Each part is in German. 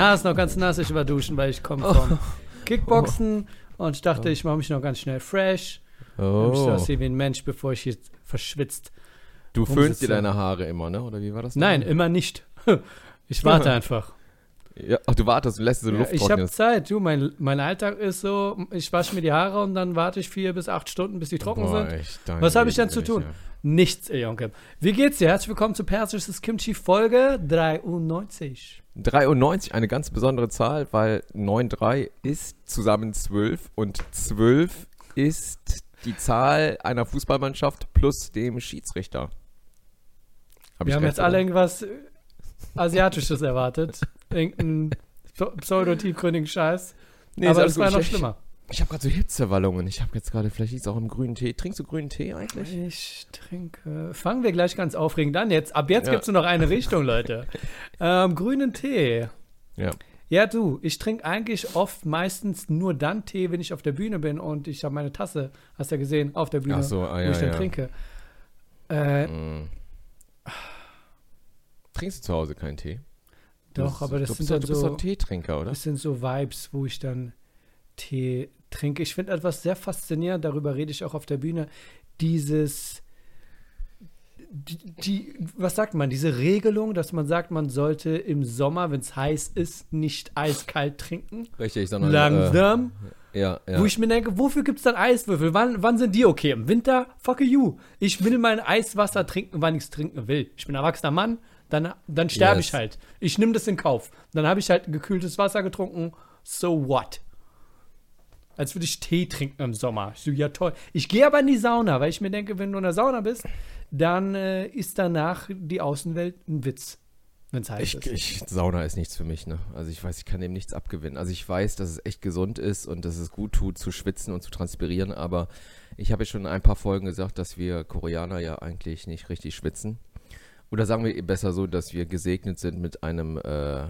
Haar ist noch ganz nass, ich war duschen, weil ich komme vom Kickboxen und ich dachte, ich mache mich noch ganz schnell fresh. Oh. Ich aussehe wie ein Mensch, bevor ich jetzt verschwitzt. Du föhnst dir deine Haare immer, ne? Oder wie war das? Denn? Nein, immer nicht. Ich warte einfach. Ja, ach, du wartest und lässt so Luft ja, Ich habe Zeit, du, mein, mein Alltag ist so, ich wasche mir die Haare und dann warte ich vier bis acht Stunden, bis die trocken Boah, sind. Was habe ich dann zu tun? Ja. Nichts, Jonke. Wie geht's dir? Herzlich willkommen zu Persisches Kimchi Folge 93. 93, eine ganz besondere Zahl, weil 9,3 ist zusammen 12 und 12 ist die Zahl einer Fußballmannschaft plus dem Schiedsrichter. Hab Wir haben jetzt alle irgendwas Asiatisches erwartet. Irgendeinen pseudo-tiefgründigen Scheiß. Nee, Aber es war noch schlimmer. Ich habe gerade so Hitzewallungen. Ich habe jetzt gerade, vielleicht liegt es auch im grünen Tee. Trinkst du grünen Tee eigentlich? Ich trinke. Fangen wir gleich ganz aufregend an. Jetzt, ab jetzt ja. gibt es nur noch eine Richtung, Leute. ähm, grünen Tee. Ja. Ja, du, ich trinke eigentlich oft meistens nur dann Tee, wenn ich auf der Bühne bin und ich habe meine Tasse, hast du ja gesehen, auf der Bühne, Ach so, ah, ja, wo ich dann ja. trinke. Äh, mm. Trinkst du zu Hause keinen Tee? Doch, du, aber das sind dann so. Du bist doch Teetrinker, oder? Das sind so Vibes, wo ich dann Tee trinke. Ich finde etwas sehr faszinierend, darüber rede ich auch auf der Bühne, dieses, die, die, was sagt man, diese Regelung, dass man sagt, man sollte im Sommer, wenn es heiß ist, nicht eiskalt trinken. Richtig, sondern langsam. Äh, ja, ja. Wo ich mir denke, wofür gibt es dann Eiswürfel? Wann, wann sind die okay? Im Winter? Fuck you. Ich will mein Eiswasser trinken, wann ich es trinken will. Ich bin ein erwachsener Mann, dann, dann sterbe yes. ich halt. Ich nehme das in Kauf. Dann habe ich halt gekühltes Wasser getrunken. So what? Als würde ich Tee trinken im Sommer. Ich so, ja toll. Ich gehe aber in die Sauna, weil ich mir denke, wenn du in der Sauna bist, dann äh, ist danach die Außenwelt ein Witz. Wenn es heiß ich, ist. Ich, Sauna ist nichts für mich, ne? Also ich weiß, ich kann dem nichts abgewinnen. Also ich weiß, dass es echt gesund ist und dass es gut tut, zu schwitzen und zu transpirieren, aber ich habe ja schon in ein paar Folgen gesagt, dass wir Koreaner ja eigentlich nicht richtig schwitzen. Oder sagen wir besser so, dass wir gesegnet sind mit einem äh,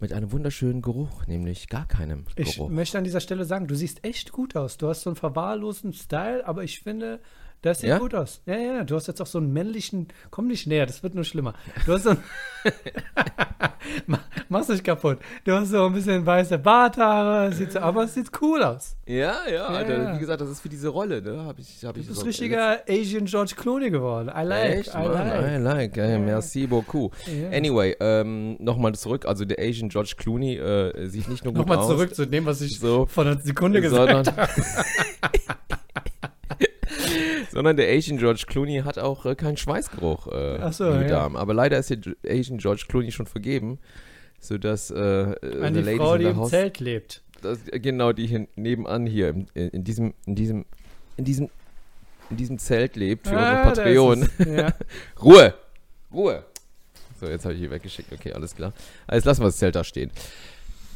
mit einem wunderschönen Geruch, nämlich gar keinem Geruch. Ich möchte an dieser Stelle sagen, du siehst echt gut aus. Du hast so einen verwahrlosen Style, aber ich finde, das sieht ja? gut aus. Ja, ja, du hast jetzt auch so einen männlichen. Komm nicht näher, das wird nur schlimmer. Du hast so einen. Mach's nicht kaputt. Du hast so ein bisschen weiße Barthaare, sieht so, aber es sieht cool aus. Ja, ja, Alter, ja. wie gesagt, das ist für diese Rolle, ne? Hab ich, hab du ich bist so richtiger Asian George Clooney geworden. I like, Echt, I like. I like, ja, merci beaucoup. Anyway, ähm, nochmal zurück, also der Asian George Clooney äh, sieht nicht nur gut nochmal aus. Nochmal zurück zu dem, was ich so, vor einer Sekunde gesagt habe. Sondern der Asian George Clooney hat auch äh, keinen Schweißgeruch äh, Ach so, im Darm. Aber leider ist der Asian George Clooney schon vergeben, sodass äh, An die Ladies Frau, die im Haus, Zelt lebt. Das, genau, die hier nebenan hier in, in, diesem, in diesem, in diesem, in diesem Zelt lebt für ah, unsere Patreon. Ja. Ruhe! Ruhe! So, jetzt habe ich hier weggeschickt. Okay, alles klar. Jetzt lassen wir das Zelt da stehen.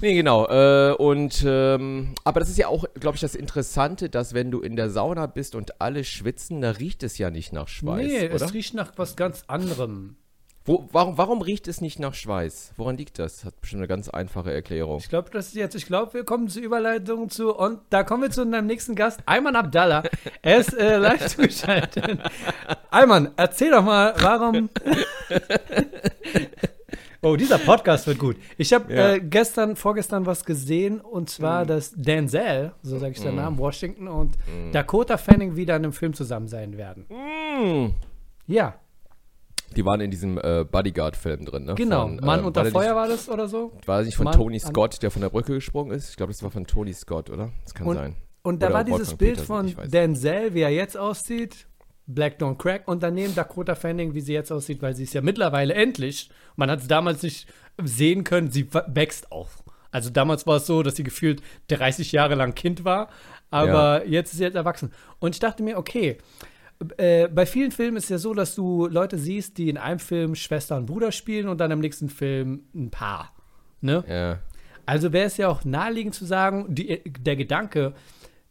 Nee, genau. Äh, und ähm, aber das ist ja auch, glaube ich, das Interessante, dass wenn du in der Sauna bist und alle schwitzen, da riecht es ja nicht nach Schweiß. Nee, oder? es riecht nach was ganz anderem. Wo, warum, warum riecht es nicht nach Schweiß? Woran liegt das? Hat bestimmt eine ganz einfache Erklärung. Ich glaube, das ist jetzt, ich glaube, wir kommen zur Überleitung zu, und da kommen wir zu unserem nächsten Gast, Ayman Abdallah. Er ist äh, live zugeschaltet. Ayman, erzähl doch mal, warum. Oh, dieser Podcast wird gut. Ich habe ja. äh, gestern, vorgestern was gesehen und zwar, mm. dass Denzel, so sage ich den Namen, Washington und mm. Dakota Fanning wieder in einem Film zusammen sein werden. Mm. Ja. Die waren in diesem äh, Bodyguard-Film drin, ne? Genau, von, Mann äh, unter war Feuer nicht, war das oder so? War das nicht von Mann Tony Scott, der von der Brücke gesprungen ist? Ich glaube, das war von Tony Scott, oder? Das kann und, sein. Und da oder war dieses Bild von Denzel, wie er jetzt aussieht, Black Don't Crack und daneben Dakota Fanning, wie sie jetzt aussieht, weil sie ist ja mittlerweile endlich, man hat es damals nicht sehen können, sie wächst auf. Also damals war es so, dass sie gefühlt 30 Jahre lang Kind war, aber ja. jetzt ist sie jetzt erwachsen. Und ich dachte mir, okay, äh, bei vielen Filmen ist es ja so, dass du Leute siehst, die in einem Film Schwester und Bruder spielen und dann im nächsten Film ein Paar. Ne? Ja. Also wäre es ja auch naheliegend zu sagen, die, der Gedanke,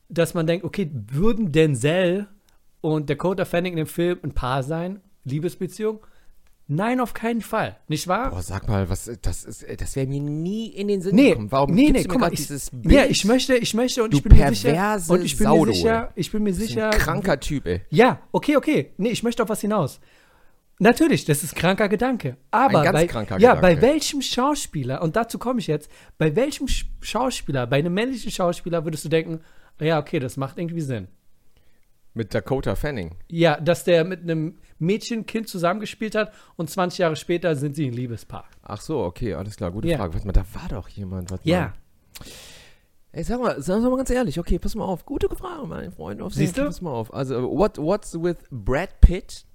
dass man denkt, okay, würden Denzel und Dakota Fanning in dem Film ein Paar sein? Liebesbeziehung? Nein, auf keinen Fall. Nicht wahr? Boah, sag mal, was, das, das wäre mir nie in den Sinn nee, gekommen. Warum nee, nee, guck mal, ich, dieses Bild? Ja, ich möchte, ich möchte und ich bin mir sicher. Und ich bin Saudo, mir sicher, ich bin mir sicher. Ein kranker Typ, ey. Ja, okay, okay. Nee, ich möchte auf was hinaus. Natürlich, das ist kranker Gedanke. Aber Ein ganz bei, kranker ja, Gedanke. bei welchem Schauspieler, und dazu komme ich jetzt, bei welchem Sch- Schauspieler, bei einem männlichen Schauspieler würdest du denken, ja, okay, das macht irgendwie Sinn. Mit Dakota Fanning. Ja, dass der mit einem Mädchenkind zusammengespielt hat und 20 Jahre später sind sie ein Liebespaar. Ach so, okay, alles klar, gute Ja. Frage. Warte mal, da war doch jemand. Warte Ja. Mal. Ey, sag mal, sag mal ganz ehrlich, okay, pass mal auf. Gute Frage, mein Freund. Auf Siehst du? Pass mal auf. Also, what, what's with Brad Pitt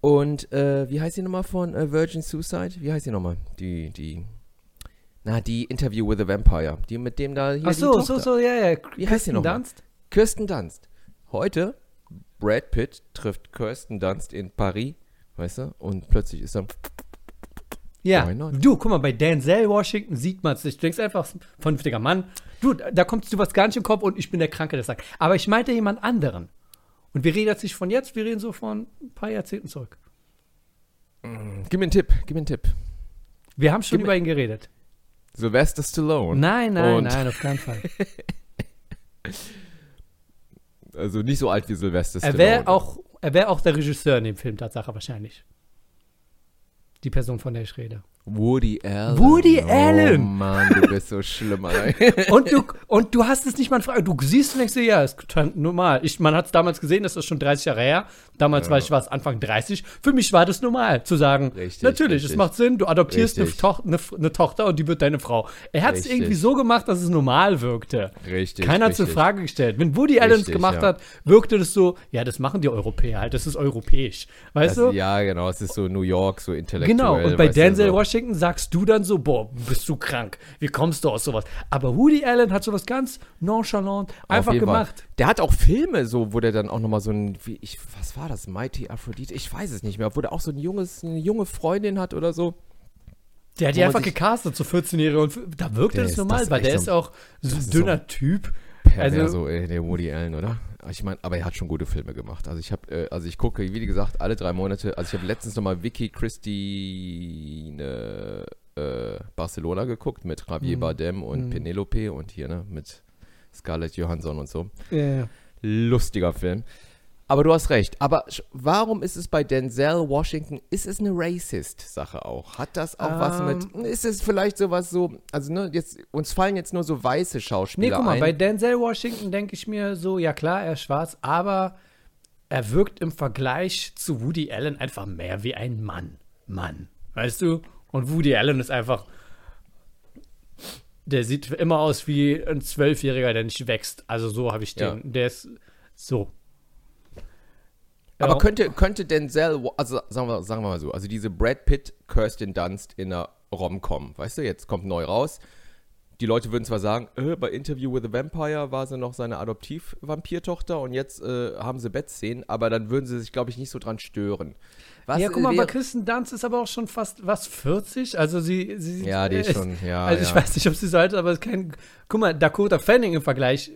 und, äh, wie heißt die nochmal von äh, Virgin Suicide? Wie heißt die nochmal? Die, die, na, die Interview with the Vampire. Die mit dem da hier Ach so, so, so, ja, ja. Wie heißt die Kirsten noch mal? Dunst? Kirsten Dunst. Heute, Brad Pitt trifft Kirsten Dunst in Paris, weißt du? Und plötzlich ist er, Ja, du, guck mal, bei Denzel Washington sieht man es nicht. Du denkst einfach, vernünftiger Mann. Du, da kommst du was gar nicht im Kopf und ich bin der Kranke, der sagt. Aber ich meinte jemand anderen. Und wir reden jetzt nicht von jetzt, wir reden so von ein paar Jahrzehnten zurück. gib mir einen Tipp, gib mir einen Tipp. Wir haben schon Gib über ihn geredet. Sylvester Stallone. Nein, nein, Und- nein, auf keinen Fall. Also nicht so alt wie Sylvester er Stallone. wäre auch, er wär auch der Regisseur in dem Film, Tatsache wahrscheinlich. Die Person, von der ich rede. Woody Allen. Woody oh, Allen. Mann, du bist so schlimm, Alter. Und du, und du hast es nicht mal in Frage. Du siehst und denkst dir, ja, ist total normal. Ich, man hat es damals gesehen, das ist schon 30 Jahre her. Damals Ja. war ich war es Anfang 30. Für mich war das normal, zu sagen, Richtig, natürlich, es richtig. macht Sinn, du adoptierst eine. Toch eine, eine Tochter und die wird deine Frau. Er hat es irgendwie so gemacht, dass es normal wirkte. Richtig. Keiner hat es in. Frage gestellt. Wenn Woody Allen es gemacht ja. hat, wirkte das so, ja, das machen die Europäer halt, das ist europäisch. Weißt Das, du? ja, genau, es ist so New York, so intellektuell. Genau, und bei Denzel so. Washington sagst du dann so, boah, bist du krank, wie kommst du aus sowas? Aber Woody Allen hat sowas ganz nonchalant einfach jeden Fall. gemacht. Der hat auch Filme so, wo der dann auch nochmal so ein, wie ich, was war das, Mighty Aphrodite? Ich weiß es nicht mehr, wo der auch so ein junges, eine junge Freundin hat oder so. Der hat die einfach gecastet, so 14-Jährige. Und da wirkte das normal, weil der ist so- auch so ein dünner Typ. Perverso, Also- ey, der Woody Allen, oder? Ich meine, aber er hat schon gute Filme gemacht. Also ich habe, äh, also ich gucke, wie gesagt, alle drei Monate. Also ich habe letztens nochmal Vicky Christine äh, Barcelona geguckt mit Javier Mhm. Bardem und Mhm. Penelope und hier, ne, mit Scarlett Johansson und so. Ja. Lustiger Film. Aber du hast recht. Aber warum ist es bei Denzel Washington, ist es eine Racist-Sache auch? Hat das auch was Ähm. mit, ist es vielleicht sowas so, also ne, jetzt, uns fallen jetzt nur so weiße Nee, Schauspieler guck mal, ein. bei Denzel Washington denke ich mir so, ja klar, er ist schwarz, aber er wirkt im Vergleich zu Woody Allen einfach mehr wie ein Mann. Mann. Weißt du? Und Woody Allen ist einfach. Der sieht immer aus wie ein Zwölfjähriger, der nicht wächst. Also so habe ich den. Ja. Der ist so. Aber Ja. könnte, könnte Denzel, also sagen wir, sagen wir mal so, also diese Brad Pitt, Kirsten Dunst in einer Rom-Com, weißt du, jetzt kommt neu raus. Die Leute würden zwar sagen, äh, bei Interview with the Vampire war sie noch seine Adoptiv-Vampirtochter und jetzt äh, haben sie Bettszenen, aber dann würden sie sich, glaube ich, nicht so dran stören. Was ja, guck mal, bei Kristen Dunst ist aber auch schon fast, was, 40? Also sie, sie Ja, die ist schon, ja. Also ich ja. weiß nicht, ob sie so alt ist, aber es ist kein. Guck mal, Dakota Fanning im Vergleich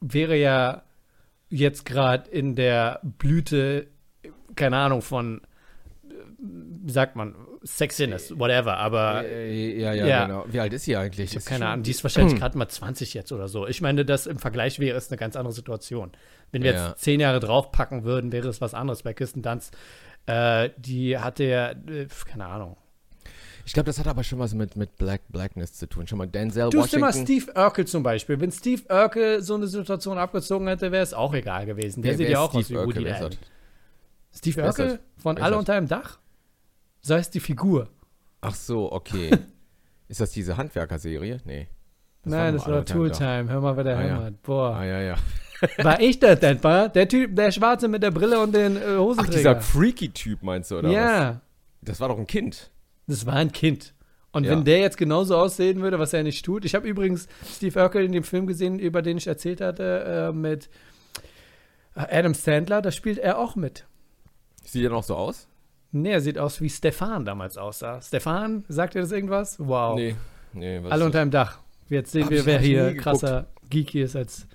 wäre ja jetzt gerade in der Blüte, keine Ahnung, von, äh, wie sagt man, Sexiness, whatever, aber Äh, ja, ja, ja. genau. Wie alt ist sie eigentlich? Ist keine Ahnung, die ist wahrscheinlich gerade mal 20 jetzt oder so. Ich meine, das im Vergleich wäre es eine ganz andere Situation. Wenn wir Ja. jetzt zehn Jahre draufpacken würden, wäre es was anderes. Bei Kirsten Dunst, äh, die hatte ja, äh, keine Ahnung. Ich glaube, das hat aber schon was mit, mit Black Blackness zu tun. Schon mal Denzel Du hast immer Washington. Steve Urkel zum Beispiel. Wenn Steve Urkel so eine Situation abgezogen hätte, wäre es auch egal gewesen. Der Wer- sieht wer ja auch aus wie? Woody Allen. das? Steve Wer Urkel von Alle das? unter einem Dach? So heißt die Figur. Ach so, okay. ist das diese Handwerkerserie? Nee. Nein, nur das war. Tooltime. Hör mal, wer der Ah, ja. hämmert. Boah. Ah, ja, ja. War ich das denn, war? Der Typ, der Schwarze mit der Brille und den äh, Ach, dieser Hosenträger. Freaky-Typ meinst du, oder was? ja, Das war doch ein Kind. Das war ein Kind. Und Ja. wenn der jetzt genauso aussehen würde, was er nicht tut. Ich habe übrigens Steve Urkel in dem Film gesehen, über den ich erzählt hatte, äh, mit Adam Sandler. Da spielt er auch mit. Sieht er noch so aus? Nee, er sieht aus wie Stefan damals aussah. Stefan, sagt ihr das irgendwas? Wow. Nee. Nee, Alle unter einem Dach. Jetzt sehen Hab wir, wer hier krasser Geeky ist als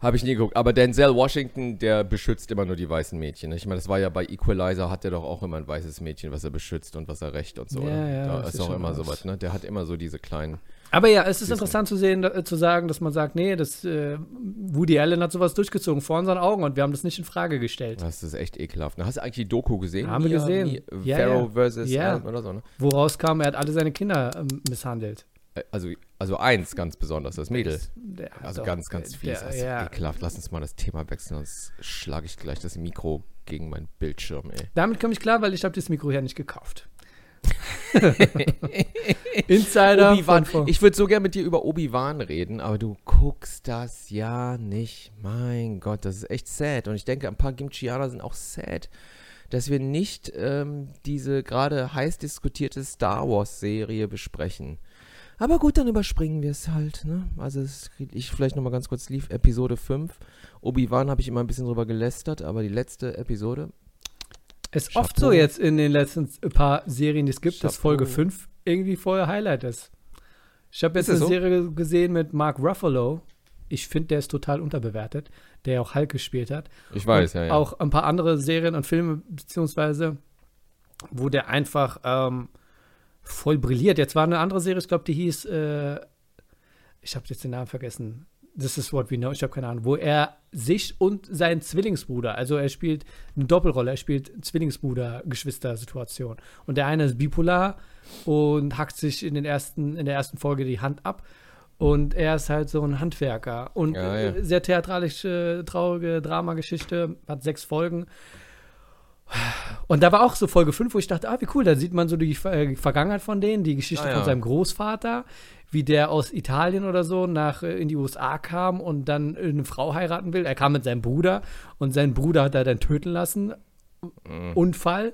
Habe ich nie geguckt. Aber Denzel Washington, der beschützt immer nur die weißen Mädchen. Ich meine, das war ja bei Equalizer, hat er doch auch immer ein weißes Mädchen, was er beschützt und was er rächt und so. Ja, ja, da ist auch immer sowas, ne? Der hat immer so diese kleinen. Aber ja, es ist interessant zu sehen, da, zu sagen, dass man sagt, nee, das äh, Woody Allen hat sowas durchgezogen vor unseren Augen und wir haben das nicht in Frage gestellt. Das ist echt ekelhaft. Hast du eigentlich die Doku gesehen? Haben wir gesehen. Ja, Pharaoh versus ja. Oder so, ne? Woraus kam, er hat alle seine Kinder ähm, misshandelt. Also, also eins ganz besonders, das Mädel. Der Also doch- ganz, ganz der- fies. Also ja. ekelhaft. Lass uns mal das Thema wechseln, sonst schlage ich gleich das Mikro gegen meinen Bildschirm, ey. Damit komme ich klar, weil ich habe das Mikro hier nicht gekauft. Insider von vor- Ich würde so gern mit dir über Obi-Wan reden, aber du guckst das ja nicht. Mein Gott, das ist echt sad. Und ich denke, ein paar Gimchianer sind auch sad, dass wir nicht ähm, diese gerade heiß diskutierte Star Wars-Serie besprechen. Aber gut, dann überspringen wir es halt. Ne? Also es, ich vielleicht nochmal ganz kurz lief Episode 5. Obi-Wan habe ich immer ein bisschen drüber gelästert, aber die letzte Episode, Es ist oft so jetzt in den letzten paar Serien, die es gibt, dass Chapeau. Folge 5 irgendwie vorher Highlight ist. Ich habe jetzt eine so? Serie gesehen mit Mark Ruffalo. Ich finde, der ist total unterbewertet, der ja auch Hulk gespielt hat. ich weiß, und ja, ja. Auch ein paar andere Serien und Filme, beziehungsweise, wo der einfach ähm, voll brilliert. Jetzt war eine andere Serie, ich glaube, die hieß, äh, ich habe jetzt den Namen vergessen. This is what we know, ich habe keine Ahnung, wo er sich und seinen Zwillingsbruder, also er spielt eine Doppelrolle, er spielt Zwillingsbruder-Geschwister-Situation. Und der eine ist bipolar und hackt sich in, den ersten, in der ersten Folge die Hand ab. Und er ist halt so ein Handwerker. Und Ja, ja. äh, sehr theatralische, traurige Dramageschichte, hat sechs Folgen. Und da war auch so Folge 5, wo ich dachte, ah, wie cool, da sieht man so die äh, Vergangenheit von denen, die Geschichte Ah, ja. von seinem Großvater, wie der aus Italien oder so nach äh, in die USA kam und dann eine Frau heiraten will. Er kam mit seinem Bruder und sein Bruder hat er dann töten lassen. Mhm. Unfall.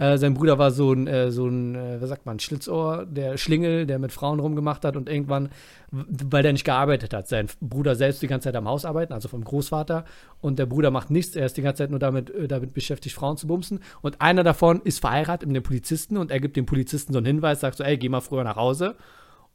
Äh, sein Bruder war so ein, äh, so ein, äh, was sagt man, Schlitzohr, der Schlingel, der mit Frauen rumgemacht hat und irgendwann, weil der nicht gearbeitet hat, sein Bruder selbst die ganze Zeit am Haus arbeiten, also vom Großvater, und der Bruder macht nichts, er ist die ganze Zeit nur damit, äh, damit beschäftigt, Frauen zu bumsen. Und einer davon ist verheiratet mit dem Polizisten und er gibt dem Polizisten so einen Hinweis, sagt so, ey, geh mal früher nach Hause,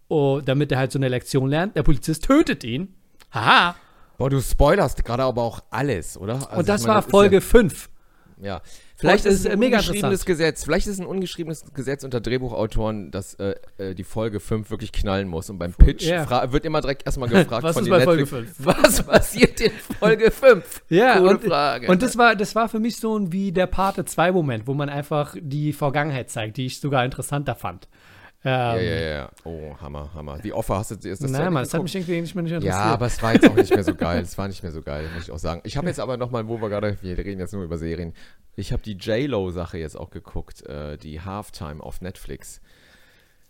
oh, damit er halt so eine Lektion lernt. Der Polizist tötet ihn. Haha. Boah, du spoilerst gerade aber auch alles, oder? Also, und das meine, war ist Folge 5. Ja, ja. Vielleicht ist es ein mega ungeschriebenes. Gesetz. Vielleicht ist es ein ungeschriebenes Gesetz unter Drehbuchautoren, dass äh, äh, die Folge 5 wirklich knallen muss. Und beim Pitch fra- wird immer direkt erstmal gefragt Was von ist den bei Folge Netflix, Was passiert in Folge 5? Ja, Coole und, Frage. und das war, das war für mich so ein wie der Pate 2 Moment, wo man einfach die Vergangenheit zeigt, die ich sogar interessanter fand. Ähm, ja, ja, ja. Oh, Hammer, Hammer. Wie oft hast du ist das Nein, Mann, das hat mich irgendwie nicht mehr nicht interessiert. Ja, aber es war jetzt auch nicht mehr so geil. Es war nicht mehr so geil, muss ich auch sagen. Ich habe jetzt aber nochmal, wo wir gerade, wir reden jetzt nur über Serien. Ich habe die J-Lo-Sache jetzt auch geguckt, äh, die Halftime auf Netflix.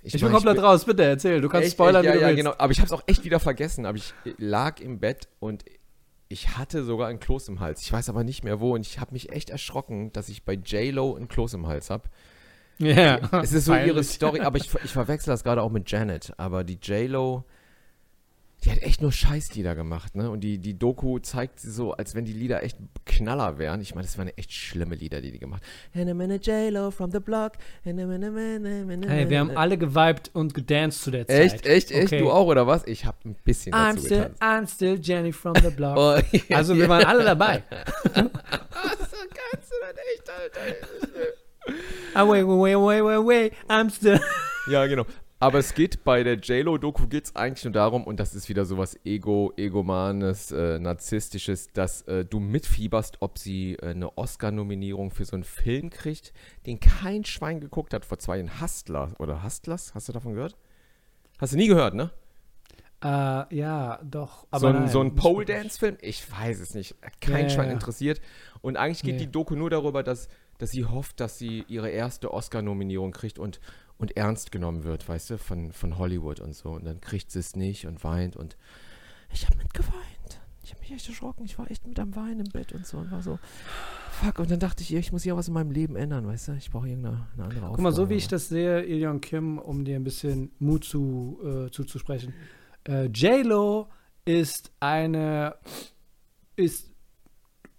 ich mein, bin komplett bin- raus, bitte erzähl. Du kannst Echt, spoilern, echt, ja, wie du ja, willst. genau. Aber ich habe es auch echt wieder vergessen. Aber ich lag im Bett und ich hatte sogar ein Kloß im Hals. Ich weiß aber nicht mehr wo. Und ich habe mich echt erschrocken, dass ich bei J-Lo ein Kloß im Hals habe. Ja. Es ist so ihre Peinlich. Story, aber ich, ich verwechsel das gerade auch mit Janet. Aber die J-Lo, die hat echt nur Scheißlieder gemacht, ne? Und die, die Doku zeigt sie so, als wenn die Lieder echt Knaller wären. Ich meine, das waren echt schlimme Lieder, die die gemacht hat. J-Lo from the block. Hey, wir haben alle geweibt und gedanced zu der Zeit. Echt, echt, echt? Okay. Du auch, oder was? Ich habe ein bisschen I'm dazu still, getanzt. I'm still Jenny from the block. Oh, ja, also wir waren alle dabei. so kannst du das echt, Alter. Ah, wait, wait, wait, wait, wait, I'm still. Ja, genau. Aber es geht bei der JLo-Doku geht es eigentlich nur darum, und das ist wieder sowas Ego, Egomanes, äh, Narzisstisches, dass äh, du mitfieberst, ob sie äh, eine Oscar-Nominierung für so einen Film kriegt, den kein Schwein geguckt hat vor zwei Jahren. Hustler oder Hustlers, hast du davon gehört? Hast du nie gehört, ne? Äh, ja, doch. Aber so ein, nein, so ein Pole-Dance-Film? Ich weiß es nicht. Kein Ja, Schwein ja. interessiert. Und eigentlich geht Nee. die Doku nur darüber, dass, dass sie hofft, dass sie ihre erste Oscar-Nominierung kriegt und, und ernst genommen wird, weißt du, von, von Hollywood und so. Und dann kriegt sie es nicht und weint und ich habe mitgeweint. Ich habe mich echt erschrocken. Ich war echt mit am Weinen im Bett und so und war so, fuck. Und dann dachte ich, ich muss ja was in meinem Leben ändern, weißt du? Ich brauche irgendeine eine andere Aufgabe. Guck mal, so wie ich das sehe, Ilion Kim, um dir ein bisschen Mut zu, äh, zuzusprechen. Äh, J-Lo ist eine, ist,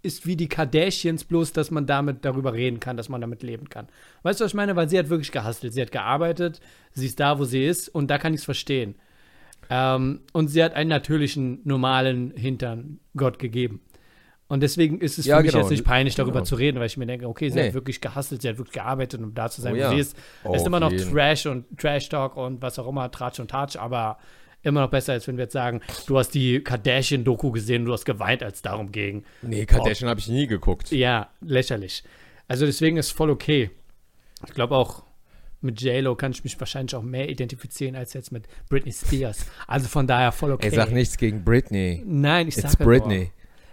ist wie die Kardashians, bloß dass man damit darüber reden kann, dass man damit leben kann. Weißt du, was ich meine? Weil sie hat wirklich gehustelt. Sie hat gearbeitet, sie ist da, wo sie ist und da kann ich es verstehen. Ähm, und sie hat einen natürlichen, normalen Hintern Gott gegeben. Und deswegen ist es ja, für mich genau. jetzt nicht peinlich, darüber genau. zu reden, weil ich mir denke, okay, sie nee. hat wirklich gehasselt, sie hat wirklich gearbeitet, um da zu sein, oh, ja. sie ist. Oh, es ist immer noch jeden. Trash und Trash-Talk und was auch immer, Tratsch und Tatsch, aber immer noch besser, als wenn wir jetzt sagen, du hast die Kardashian-Doku gesehen und du hast geweint, als darum ging. Nee, Kardashian habe ich nie geguckt. Ja, lächerlich. Also deswegen ist voll okay. Ich glaube auch, mit J-Lo kann ich mich wahrscheinlich auch mehr identifizieren als jetzt mit Britney Spears. Also von daher voll okay. Er sagt nichts gegen Britney. Nein, ich sage It's Britney.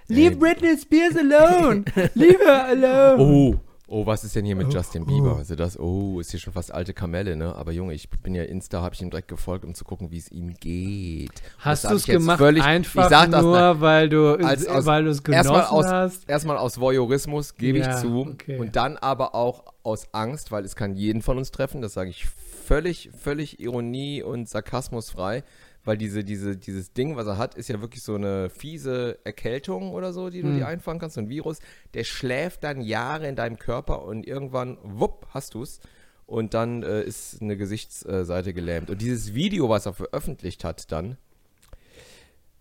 Nur. Leave Britney Spears alone. Leave her alone. Oh. Oh, was ist denn hier mit oh, Justin Bieber? Oh. Also das, oh, ist hier schon fast alte Kamelle, ne? Aber Junge, ich bin ja Insta, habe ich ihm direkt gefolgt, um zu gucken, wie es ihm geht. Hast du es gemacht völlig, einfach ich nur, das, weil du als, aus, weil es genossen erstmal aus, hast? Erstmal aus Voyeurismus, gebe ja, ich zu. Okay. Und dann aber auch aus Angst, weil es kann jeden von uns treffen, das sage ich völlig, völlig Ironie und Sarkasmus frei weil diese, diese, dieses Ding, was er hat, ist ja wirklich so eine fiese Erkältung oder so, die du mhm. dir einfangen kannst, so ein Virus, der schläft dann Jahre in deinem Körper und irgendwann, wupp, hast du es. Und dann äh, ist eine Gesichtsseite gelähmt. Und dieses Video, was er veröffentlicht hat, dann,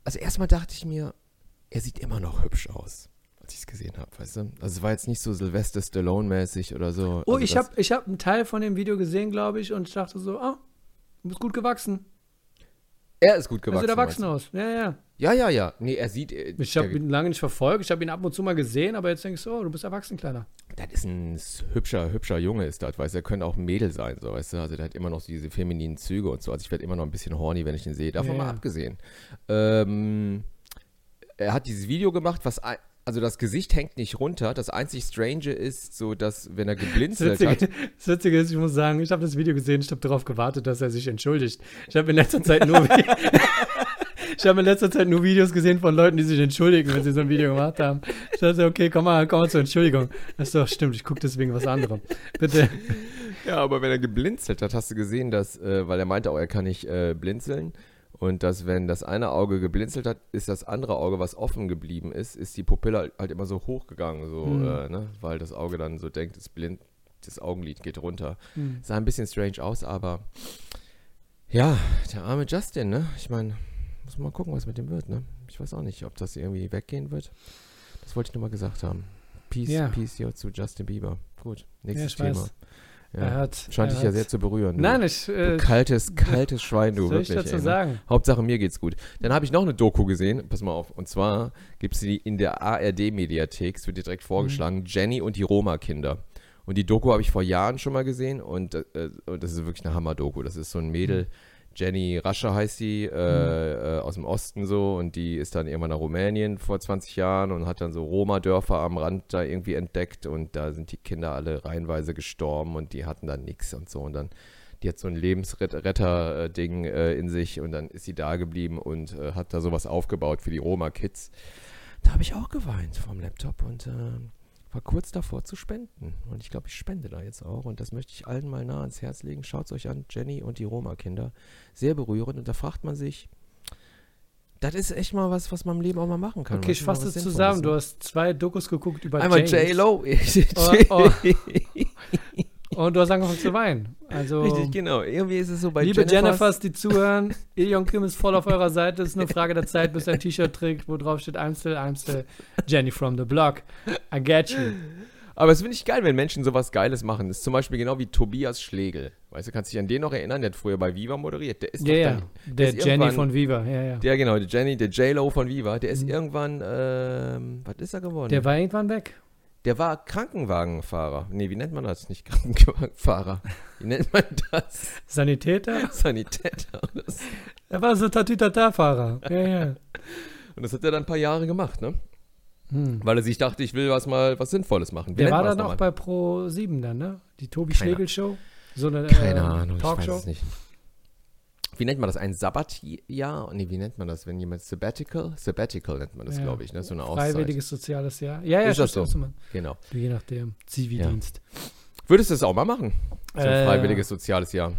also erstmal dachte ich mir, er sieht immer noch hübsch aus als ich es gesehen habe, weißt du? Also es war jetzt nicht so Sylvester Stallone-mäßig oder so. Oh, also ich habe ich hab einen Teil von dem Video gesehen, glaube ich, und ich dachte so, ah, du bist gut gewachsen. Er ist gut gewachsen. Er sieht erwachsen aus. Ja, ja. Ja, ja, ja. Nee, er sieht. Äh, ich habe ihn lange nicht verfolgt. Ich habe ihn ab und zu mal gesehen, aber jetzt denke ich so, oh, du bist erwachsen, Kleiner. Das ist ein hübscher, hübscher Junge, ist das, weißt du. Er könnte auch ein Mädel sein, so, weißt du. Also, der hat immer noch so diese femininen Züge und so. Also, ich werde immer noch ein bisschen horny, wenn ich ihn sehe. Davon ja, mal ja. abgesehen. Ähm, er hat dieses Video gemacht, was also das Gesicht hängt nicht runter. Das einzig Strange ist so, dass wenn er geblinzelt das Witzige, hat. Das Witzige ist, ich muss sagen, ich habe das Video gesehen, ich habe darauf gewartet, dass er sich entschuldigt. Ich habe in letzter Zeit nur ich habe in letzter Zeit nur Videos gesehen von Leuten, die sich entschuldigen, wenn sie so ein Video gemacht haben. Ich dachte, okay, komm mal, komm mal zur Entschuldigung. Das ist doch stimmt, ich gucke deswegen was anderem. Bitte. Ja, aber wenn er geblinzelt hat, hast du gesehen, dass, äh, weil er meinte auch, er kann nicht äh, blinzeln. Und dass, wenn das eine Auge geblinzelt hat, ist das andere Auge, was offen geblieben ist, ist die Pupille halt immer so hochgegangen, so, mhm. äh, ne? weil das Auge dann so denkt, es blind, das Augenlid geht runter. Mhm. Sah ein bisschen strange aus, aber ja, der arme Justin, ne? Ich meine, muss mal gucken, was mit dem wird, ne? Ich weiß auch nicht, ob das irgendwie weggehen wird. Das wollte ich nur mal gesagt haben. Peace, ja. peace hier zu Justin Bieber. Gut, nächstes ja, Thema. Weiß. Ja. Er hat, Scheint er dich ja sehr zu berühren. Du. Nein, ich. Äh, du kaltes, kaltes Schwein, du. Was soll wirklich, ich dazu ey, ne? sagen? Hauptsache, mir geht's gut. Dann habe ich noch eine Doku gesehen. Pass mal auf. Und zwar gibt es die in der ARD-Mediathek. Es wird dir direkt vorgeschlagen: mhm. Jenny und die Roma-Kinder. Und die Doku habe ich vor Jahren schon mal gesehen. Und, äh, und das ist wirklich eine Hammer-Doku. Das ist so ein Mädel. Mhm Jenny Rasche heißt sie, äh, mhm. äh, aus dem Osten so und die ist dann irgendwann nach Rumänien vor 20 Jahren und hat dann so Roma-Dörfer am Rand da irgendwie entdeckt und da sind die Kinder alle reihenweise gestorben und die hatten dann nichts und so und dann die hat so ein Lebensretter-Ding äh, in sich und dann ist sie da geblieben und äh, hat da sowas aufgebaut für die Roma-Kids. Da habe ich auch geweint vom Laptop und äh, war kurz davor zu spenden. Und ich glaube, ich spende da jetzt auch. Und das möchte ich allen mal nah ans Herz legen. Schaut es euch an, Jenny und die Roma-Kinder. Sehr berührend. Und da fragt man sich, das ist echt mal was, was man im Leben auch mal machen kann. Okay, ich fasse es zusammen. Du hast zwei Dokus geguckt über Einmal J-Lo. oh, oh. Und du hast angefangen zu weinen. Also, Richtig, genau. Irgendwie ist es so bei Liebe Jennifers, Jennifers die zuhören, Ilion Kim ist voll auf eurer Seite. Es ist nur Frage der Zeit, bis er ein T-Shirt trägt, wo drauf steht, I'm still, I'm still Jenny from the block. I get you. Aber es finde ich geil, wenn Menschen sowas Geiles machen. Das ist zum Beispiel genau wie Tobias Schlegel. Weißt du, kannst dich an den noch erinnern? Der hat früher bei Viva moderiert. Der ist ja, ja. Dann, der, der Jenny von Viva, ja, ja. Der, genau, der Jenny, der J-Lo von Viva. Der ist mhm. irgendwann, ähm, was ist er geworden? Der war irgendwann weg. Der war Krankenwagenfahrer. Nee, wie nennt man das? Nicht Krankenwagenfahrer. Wie nennt man das? Sanitäter? Sanitäter. er war so Tatütata-Fahrer. Ja, ja. Und das hat er dann ein paar Jahre gemacht, ne? Hm. Weil er sich dachte, ich will was mal was Sinnvolles machen. Wie Der war dann auch bei Pro 7 dann, ne? Die Tobi Schlegel Show. So eine Keine äh, Ahnung, Talkshow. ich weiß es nicht wie nennt man das? Ein Sabbatjahr? Nee, wie nennt man das, wenn jemand Sabbatical? Sabbatical nennt man das, ja. glaube ich, ne? So eine Auszeit. Freiwilliges soziales Jahr. Ja, ja, ist das so? Genau. Je nachdem. Zivildienst. Ja. Würdest du das auch mal machen? So ein äh, freiwilliges soziales Jahr.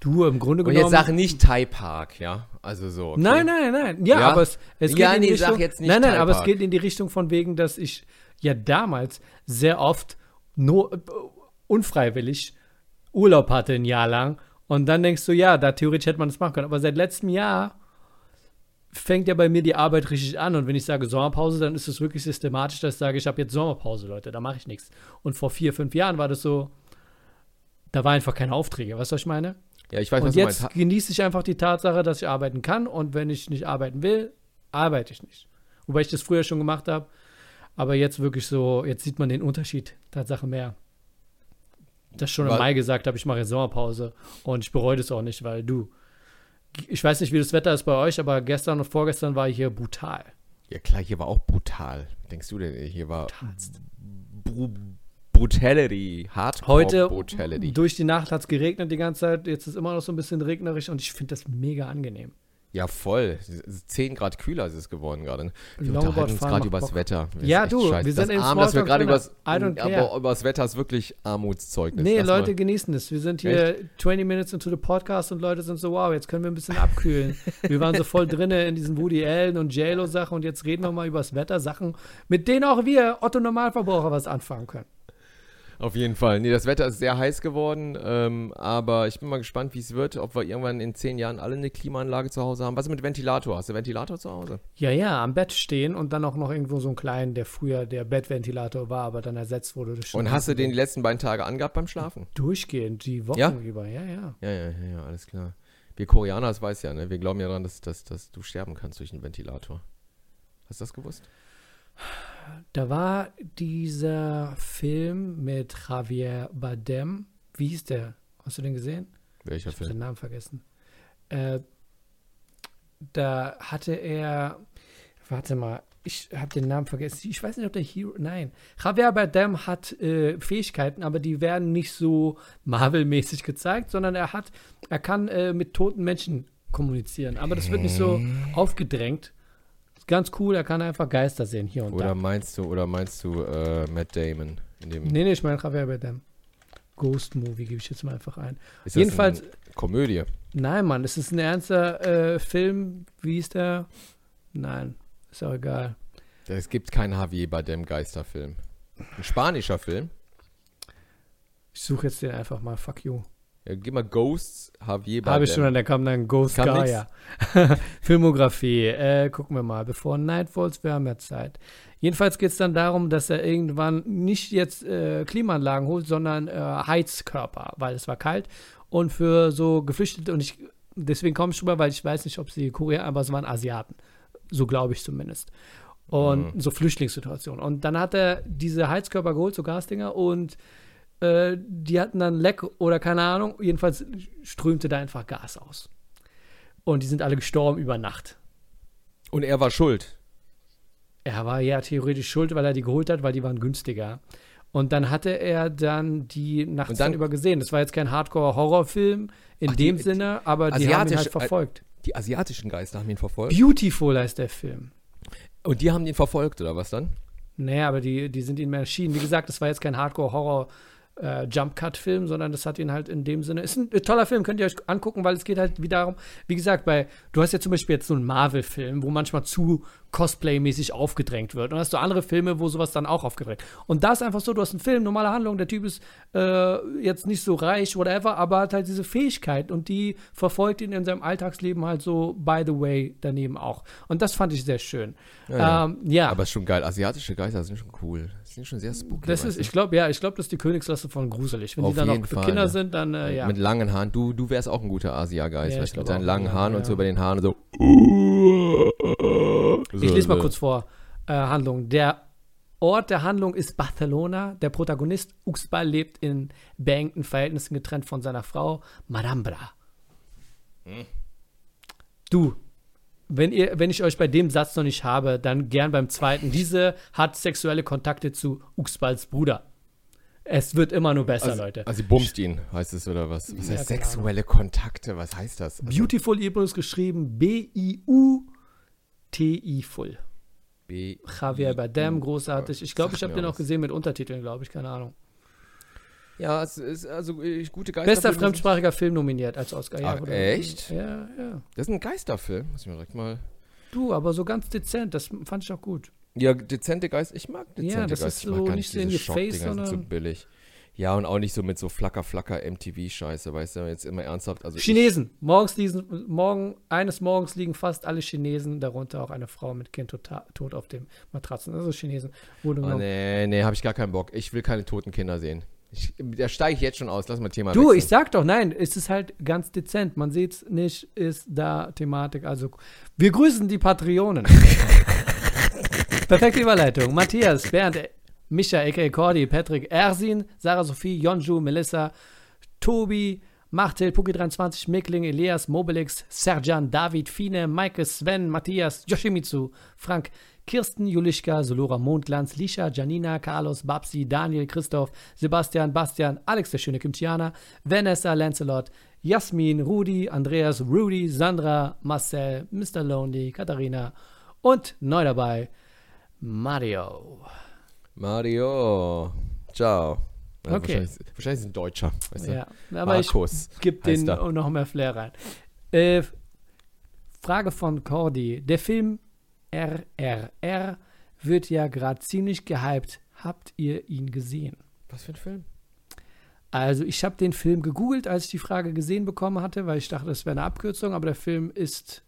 Du, im Grunde genommen. Und jetzt sag nicht Thai Park, ja? Also so. Okay. Nein, nein, nein. Ja, ja? aber es, es geht in die nee, Richtung. Nein, nein, Thai aber Park. es geht in die Richtung von wegen, dass ich ja damals sehr oft nur unfreiwillig Urlaub hatte ein Jahr lang Und dann denkst du, ja, da theoretisch hätte man das machen können. Aber seit letztem Jahr fängt ja bei mir die Arbeit richtig an. Und wenn ich sage Sommerpause, dann ist es wirklich systematisch, dass ich sage, ich habe jetzt Sommerpause, Leute, da mache ich nichts. Und vor vier, fünf Jahren war das so, da war einfach keine Aufträge. Weißt du, was ich meine? Ja, ich weiß, und was jetzt du meinst. genieße ich einfach die Tatsache, dass ich arbeiten kann. Und wenn ich nicht arbeiten will, arbeite ich nicht. Wobei ich das früher schon gemacht habe. Aber jetzt wirklich so, jetzt sieht man den Unterschied, Tatsache mehr. Das schon im Weil- Mai gesagt habe, ich mache jetzt Sommerpause. Und ich bereue das auch nicht, weil du, ich weiß nicht, wie das Wetter ist bei euch, aber gestern und vorgestern war hier brutal. Ja, klar, hier war auch brutal. Denkst du denn, hier war Bru Brutality, Hardcore Heute Brutality. durch die Nacht hat es geregnet die ganze Zeit. Jetzt ist immer noch so ein bisschen regnerisch und ich finde das mega angenehm. Ja, voll. Es ist 10 Grad kühler ist es geworden gerade. Wir Longboard unterhalten uns gerade übers Bock. Wetter. Ist Ja, echt du, scheiße. wir sind das im Arm, dass wir gerade übers, aber übers Wetter ist wirklich Armutszeugnis. Nee, Lass Leute mal. genießen es. Wir sind hier 20 Minutes into the Podcast und Leute sind so, wow, jetzt können wir ein bisschen abkühlen. wir waren so voll drinne in diesen Woody Allen und JLo-Sachen und jetzt reden wir mal über das Wetter, Sachen, mit denen auch wir, Otto Normalverbraucher, was anfangen können. Auf jeden Fall. Nee, das Wetter ist sehr heiß geworden, ähm, aber ich bin mal gespannt, wie es wird, ob wir irgendwann in 10 Jahren alle eine Klimaanlage zu Hause haben. Was ist mit Ventilator? Hast du Ventilator zu Hause? Ja, ja, am Bett stehen und dann auch noch irgendwo so einen kleinen, der früher der Bettventilator war, aber dann ersetzt wurde. durch Und hast du den die letzten beiden Tage angehabt beim Schlafen? durchgehend, die Wochen Ja? über, ja, ja. Ja, ja, ja, ja, alles klar. Wir Koreaner, das weiß ja, ne? Wir glauben ja daran, dass, dass, dass du sterben kannst durch einen Ventilator. Hast du das gewusst? Da war dieser Film mit Javier Bardem. Wie hieß der? Hast du den gesehen? Welcher Ich habe den Film? Namen vergessen. Äh, da hatte er, warte mal, ich habe den Namen vergessen. Ich weiß nicht, ob der Hero, nein. Javier Bardem hat äh, Fähigkeiten, aber die werden nicht so Marvel-mäßig gezeigt, sondern er hat, er kann äh, mit toten Menschen kommunizieren. Aber das wird nicht so aufgedrängt. Ganz cool, er kann einfach Geister sehen hier und Oder da. meinst du, oder meinst du äh, Matt Damon? In dem, Nee, nee, ich meine Javier Bardem. Ghost Movie gebe ich jetzt mal einfach ein. ist das Jedenfalls, eine Komödie. Nein, Mann, es ist ein ernster äh, Film. Wie ist der? Nein, ist auch egal. Es gibt keinen Javier Bardem Geisterfilm. Ein spanischer Film. Ich suche jetzt den einfach mal. Fuck you. Ja, gib mal Ghosts Javier Bardem. Habe ich schon, da kam dann Ghost Kam Gaia. Filmografie. Äh, gucken wir mal. Bevor Night Falls, wir haben ja Zeit. Jedenfalls geht es dann darum, dass er irgendwann nicht jetzt äh, Klimaanlagen holt, sondern äh, Heizkörper, weil es war kalt. Und für so Geflüchtete, und ich, deswegen komme ich drüber, weil ich weiß nicht, ob sie Korea, aber es waren Asiaten. So glaube ich zumindest. Und Mhm. so Flüchtlingssituationen. Und dann hat er diese Heizkörper geholt, so Gasdinger, und äh, die hatten dann Leck oder keine Ahnung. Jedenfalls strömte da einfach Gas aus. Und die sind alle gestorben über Nacht. Und er war schuld. Er war ja theoretisch schuld, weil er die geholt hat, weil die waren günstiger. Und dann hatte er dann die nachts Und dann- dann übergesehen. Das war jetzt kein Hardcore-Horrorfilm in Ach, die- dem Sinne, aber die haben ihn halt verfolgt. Die asiatischen Geister haben ihn verfolgt. Beautiful heißt der Film. Und die haben ihn verfolgt, oder was dann? Nee, aber die, die sind ihm erschienen. Wie gesagt, das war jetzt kein Hardcore-Horror- äh, Jump-Cut-Film, sondern das hat ihn halt in dem Sinne. Ist ein äh, toller Film, könnt ihr euch angucken, weil es geht halt wie darum, wie gesagt, bei, du hast ja zum Beispiel jetzt so einen Marvel-Film, wo manchmal zu Cosplay-mäßig aufgedrängt wird. Und dann hast du andere Filme, wo sowas dann auch aufgedrängt. Und da ist einfach so, du hast einen Film, normale Handlung, der Typ ist äh, jetzt nicht so reich, whatever, aber hat halt diese Fähigkeit und die verfolgt ihn in seinem Alltagsleben halt so, by the way, daneben auch. Und das fand ich sehr schön. Ja, ja. Ähm, ja. Aber ist schon geil. Asiatische Geister sind schon cool. Sind schon sehr spooky. Das ist, ich glaube, ja, ich glaube, das ist die Königsklasse von gruselig. Wenn Auf die dann für Fall, Kinder ja. sind, dann äh, ja. Mit langen Haaren. Du, du wärst auch ein guter Asia-Geist, Ja, weißt ich du, mit deinen langen ja, Haaren und ja. so über den Haaren und so. Ich lese mal kurz vor. Äh, Handlung. Der Ort der Handlung ist Barcelona. Der Protagonist Uxbal lebt in beengten Verhältnissen getrennt von seiner Frau Marambra. Hm. Du, wenn, ihr, wenn ich euch bei dem Satz noch nicht habe, dann gern beim zweiten. Diese hat sexuelle Kontakte zu Uxbals Bruder. Es wird immer nur besser, Also, Leute. also sie bumst ihn, heißt es, oder was? Was Ja, heißt keine sexuelle Kontakte? Was heißt das? Also, Beautiful übrigens geschrieben B-I-U-T-I-Full. Javier Bardem, großartig. Ich glaube, ich habe den auch gesehen mit Untertiteln, glaube ich, keine Ahnung. Ja, es ist also äh, gute Geister. Bester fremdsprachiger Film nominiert als Oscar. Ja, Ach, wurde- echt? Ja, ja. Das ist ein Geisterfilm. Muss ich mir direkt mal. Du, aber so ganz dezent, das fand ich auch gut. Ja, dezente Geister. Ich mag dezente Ja, das Geister. ist so nicht so in Schockdinger, face, sondern- billig. Ja, und auch nicht so mit so Flacker-Flacker MTV-Scheiße, weißt du, jetzt immer ernsthaft. Also Chinesen. Morgens diesen, morgen, eines Morgens liegen fast alle Chinesen, darunter auch eine Frau mit Kind tot, tot auf dem Matratzen. Also Chinesen. Oh, nee, nee, habe ich gar keinen Bock. Ich will keine toten Kinder sehen. Ich, da steige ich jetzt schon aus. Lass mal Thema Du, wechseln. ich sag doch, nein, es ist halt ganz dezent. Man sieht es nicht, ist da Thematik. Also, wir grüßen die Patreonen. Perfekte Überleitung. Matthias, Bernd, Micha, a.k.a. Cordy, Patrick, Ersin, Sarah Sophie, Jonju, Melissa, Tobi, Martel, Puki23, Mickling, Elias, Mobilix, Serjan, David, Fine, Maike, Sven, Matthias, Yoshimitsu, Frank, Kirsten, Julischka, Solora Mondglanz, Lisha, Janina, Carlos, Babsi, Daniel, Christoph, Sebastian, Bastian, Alex der schöne Kimchianer, Vanessa, Lancelot, Jasmin, Rudi, Andreas, Rudy, Sandra, Marcel, Mr. Lonely, Katharina und neu dabei Mario. Mario. Ciao. Ja, okay. Wahrscheinlich, wahrscheinlich, ist ein Deutscher. Weißt du? Ja, aber Markus ich gebe den noch mehr Flair rein. Äh, Frage von Cordy. Der Film RRR wird ja gerade ziemlich gehypt. Habt ihr ihn gesehen? Was für ein Film? Also ich habe den Film gegoogelt, als ich die Frage gesehen bekommen hatte, weil ich dachte, das wäre eine Abkürzung, aber der Film ist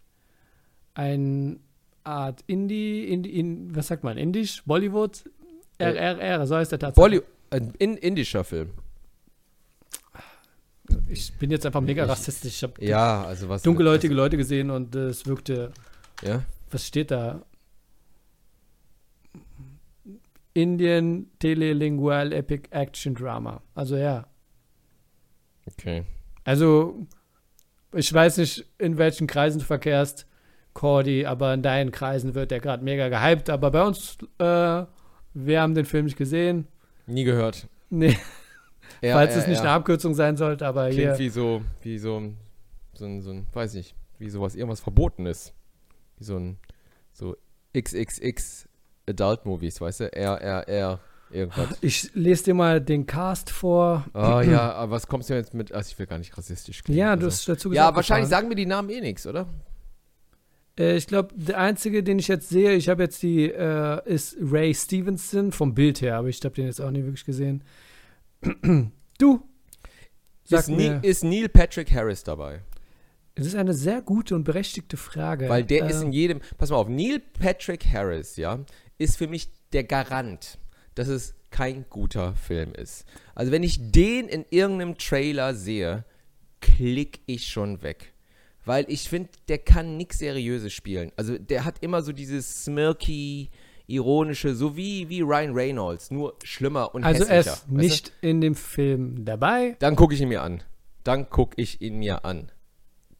ein Art Indie, Indie in, was sagt man, Indisch, Bollywood, RRR, so heißt der tatsächlich. Ein in, indischer Film. Ich bin jetzt einfach mega rassistisch. Ich habe ja, also was, dunkelhäutige Leute gesehen und äh, es wirkte. Ja. Was steht da? Indian Telelingual Epic Action Drama. Also ja. Okay. Also, ich weiß nicht, in welchen Kreisen du verkehrst, Cordy, aber in deinen Kreisen wird der gerade mega gehypt. Aber bei uns äh, wir haben den Film nicht gesehen. Nie gehört. Nee. Ja, Falls ja, es nicht ja. eine Abkürzung sein sollte, aber Klingt hier. wie so, wie so, so ein, so weiß nicht, wie sowas, irgendwas verboten ist. Wie so ein, so XXX Adult Movies, weißt du? RRR, irgendwas. Ich lese dir mal den Cast vor. Oh ja, aber was kommst du jetzt mit? Also ich will gar nicht rassistisch klingen. Ja, du also. hast dazu gesagt. Ja, wahrscheinlich sagen mir die Namen eh nichts, oder? Äh, ich glaube, der einzige, den ich jetzt sehe, ich habe jetzt die, äh, ist Ray Stevenson vom Bild her, aber ich habe den jetzt auch nie wirklich gesehen. du. Sag ist, mir, Neil, ist Neil Patrick Harris dabei? Es ist eine sehr gute und berechtigte Frage. Weil der äh, ist in ähm, jedem. Pass mal auf, Neil Patrick Harris, ja, ist für mich der Garant, dass es kein guter Film ist. Also, wenn ich den in irgendeinem Trailer sehe, klick ich schon weg weil ich finde, der kann nichts Seriöses spielen. Also der hat immer so dieses smirky, ironische, so wie, wie Ryan Reynolds, nur schlimmer und also hässlicher. Also er ist nicht du? in dem Film dabei. Dann gucke ich ihn mir an. Dann gucke ich ihn mir an.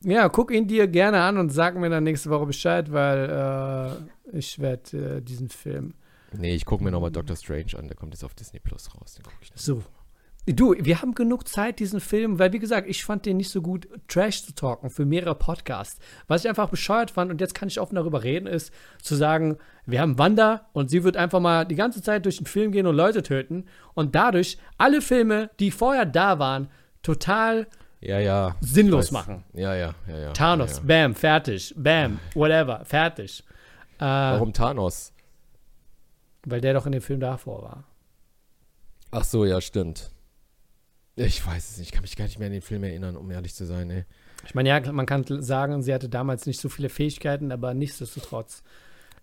Ja, guck ihn dir gerne an und sag mir dann nächste Woche Bescheid, weil äh, ich werde äh, diesen Film. Nee, ich gucke mir nochmal Doctor Strange an, der kommt jetzt auf Disney Plus raus. Den ich so, Du, wir haben genug Zeit, diesen Film, weil wie gesagt, ich fand den nicht so gut, Trash zu talken für mehrere Podcasts. Was ich einfach bescheuert fand, und jetzt kann ich offen darüber reden, ist zu sagen, wir haben Wanda und sie wird einfach mal die ganze Zeit durch den Film gehen und Leute töten und dadurch alle Filme, die vorher da waren, total ja, ja, sinnlos machen. Ja, ja, ja, ja. Thanos, ja, bam, fertig, bam, whatever, fertig. Äh, Warum Thanos? Weil der doch in dem Film davor war. Ach so, ja, stimmt. Ich weiß es nicht, ich kann mich gar nicht mehr an den Film erinnern, um ehrlich zu sein, ey. Ich meine, ja, man kann sagen, sie hatte damals nicht so viele Fähigkeiten, aber nichtsdestotrotz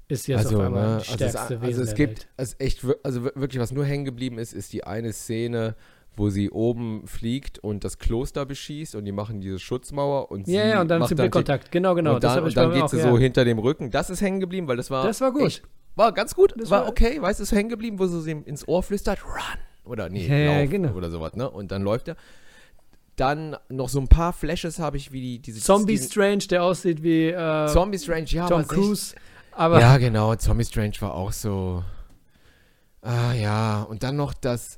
ist sie jetzt also, auf einmal ne, die stärkste also es, Wesen also es gibt, also echt, also wirklich, was nur hängen geblieben ist, ist die eine Szene, wo sie oben fliegt und das Kloster beschießt und die machen diese Schutzmauer und ja, sie ja, und dann ist Blickkontakt, genau, genau. Und dann, und dann geht sie ja. so hinter dem Rücken. Das ist hängen geblieben, weil das war. Das war gut. Echt, war ganz gut. Das war, war okay, weißt du, ist hängen geblieben, wo sie ihm ins Ohr flüstert, run. Oder nee, ja, Lauf genau. oder sowas, ne? Und dann läuft er. Dann noch so ein paar Flashes habe ich, wie die diese Zombie diesen, Strange, der aussieht wie äh, Zombie Strange, ja, Tom Cruise. Aber ja, genau, Zombie Strange war auch so. Ah ja, und dann noch das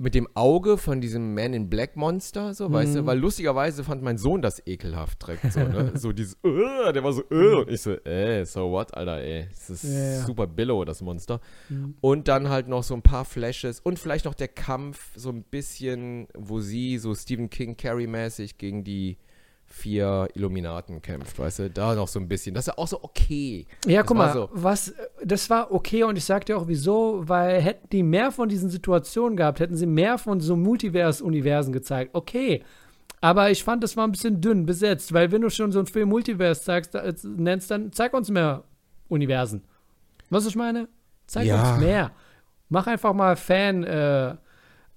mit dem Auge von diesem Man in Black Monster, so, mhm. weißt du, mhm. weil lustigerweise fand mein Sohn das ekelhaft direkt, so, ne? so dieses, uh, der war so, uh, und ich so, ey, so what, Alter, ey, das ist ja, super Billow, das Monster. Mhm. Und dann halt noch so ein paar Flashes und vielleicht noch der Kampf, so ein bisschen, wo sie so Stephen King Carey-mäßig gegen die vier Illuminaten kämpft, weißt du, da noch so ein bisschen, das ist ja auch so okay. Ja, das guck mal, so, was das war okay und ich sagte auch wieso, weil hätten die mehr von diesen Situationen gehabt, hätten sie mehr von so Multivers-Universen gezeigt. Okay. Aber ich fand, das war ein bisschen dünn besetzt, weil wenn du schon so einen Film Multivers zeigst, nennst, dann zeig uns mehr Universen. Was ich meine? Zeig ja. uns mehr. Mach einfach mal Fan, äh,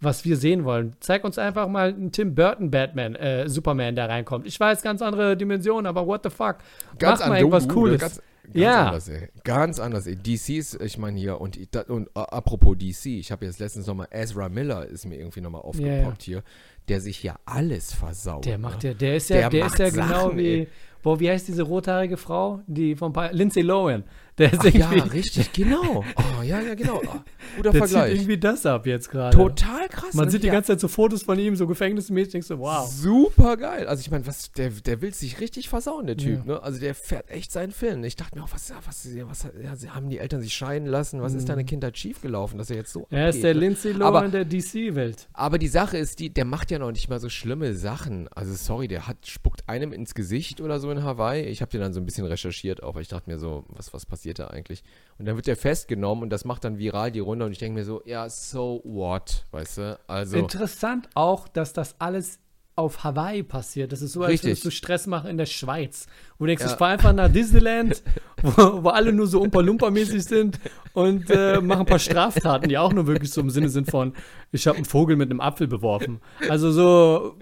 was wir sehen wollen. Zeig uns einfach mal einen Tim Burton Batman, äh, Superman, der reinkommt. Ich weiß, ganz andere Dimensionen, aber what the fuck? Ganz Mach mal irgendwas Cooles. Ganz, Ganz ja. anders, ey. Ganz anders, ey. DCs, ich meine hier, und, und uh, apropos DC, ich habe jetzt letztens nochmal, Ezra Miller ist mir irgendwie nochmal aufgepoppt yeah. hier, der sich ja alles versaut. Der macht ne? ja, der ist ja, der, der ist ja genau Sachen, genau wie, ey. Boah, wie heißt diese rothaarige Frau? Die von Lindsay Lohan. Der ist Ach, ja, richtig, genau. Oh, ja, ja, genau. Oh, guter der Vergleich. Zieht irgendwie das ab jetzt gerade. Total krass. Man ne? sieht die ganze Zeit so Fotos von ihm, so gefängnismäßig, denkst du, wow. Super geil. Also ich meine, was, der, der will sich richtig versauen, der Typ. Ja. Ne? Also der fährt echt seinen Film. Ich dachte mir auch, was, was, was, was ja, haben die Eltern sich scheiden lassen? Was mhm. ist deine Kindheit schiefgelaufen, dass er jetzt so Er abgeht, ist der ne? Lindsay Lohan der DC-Welt. Aber die Sache ist, die, der macht ja noch nicht mal so schlimme Sachen. Also sorry, der hat, spuckt einem ins Gesicht oder so in Hawaii. Ich habe den dann so ein bisschen recherchiert auch, weil ich dachte mir so, was, was passiert da eigentlich? Und dann wird der festgenommen und das macht dann viral die Runde und ich denke mir so, ja, so what, weißt du? Also. Interessant auch, dass das alles auf Hawaii passiert. Das ist so, als würdest du Stress machen in der Schweiz. Wo du denkst, ja. ich fahre einfach nach Disneyland, wo, wo, alle nur so Umpa-Lumpa-mäßig sind und äh, machen ein paar Straftaten, die auch nur wirklich so im Sinne sind von, ich habe einen Vogel mit einem Apfel beworfen. Also so.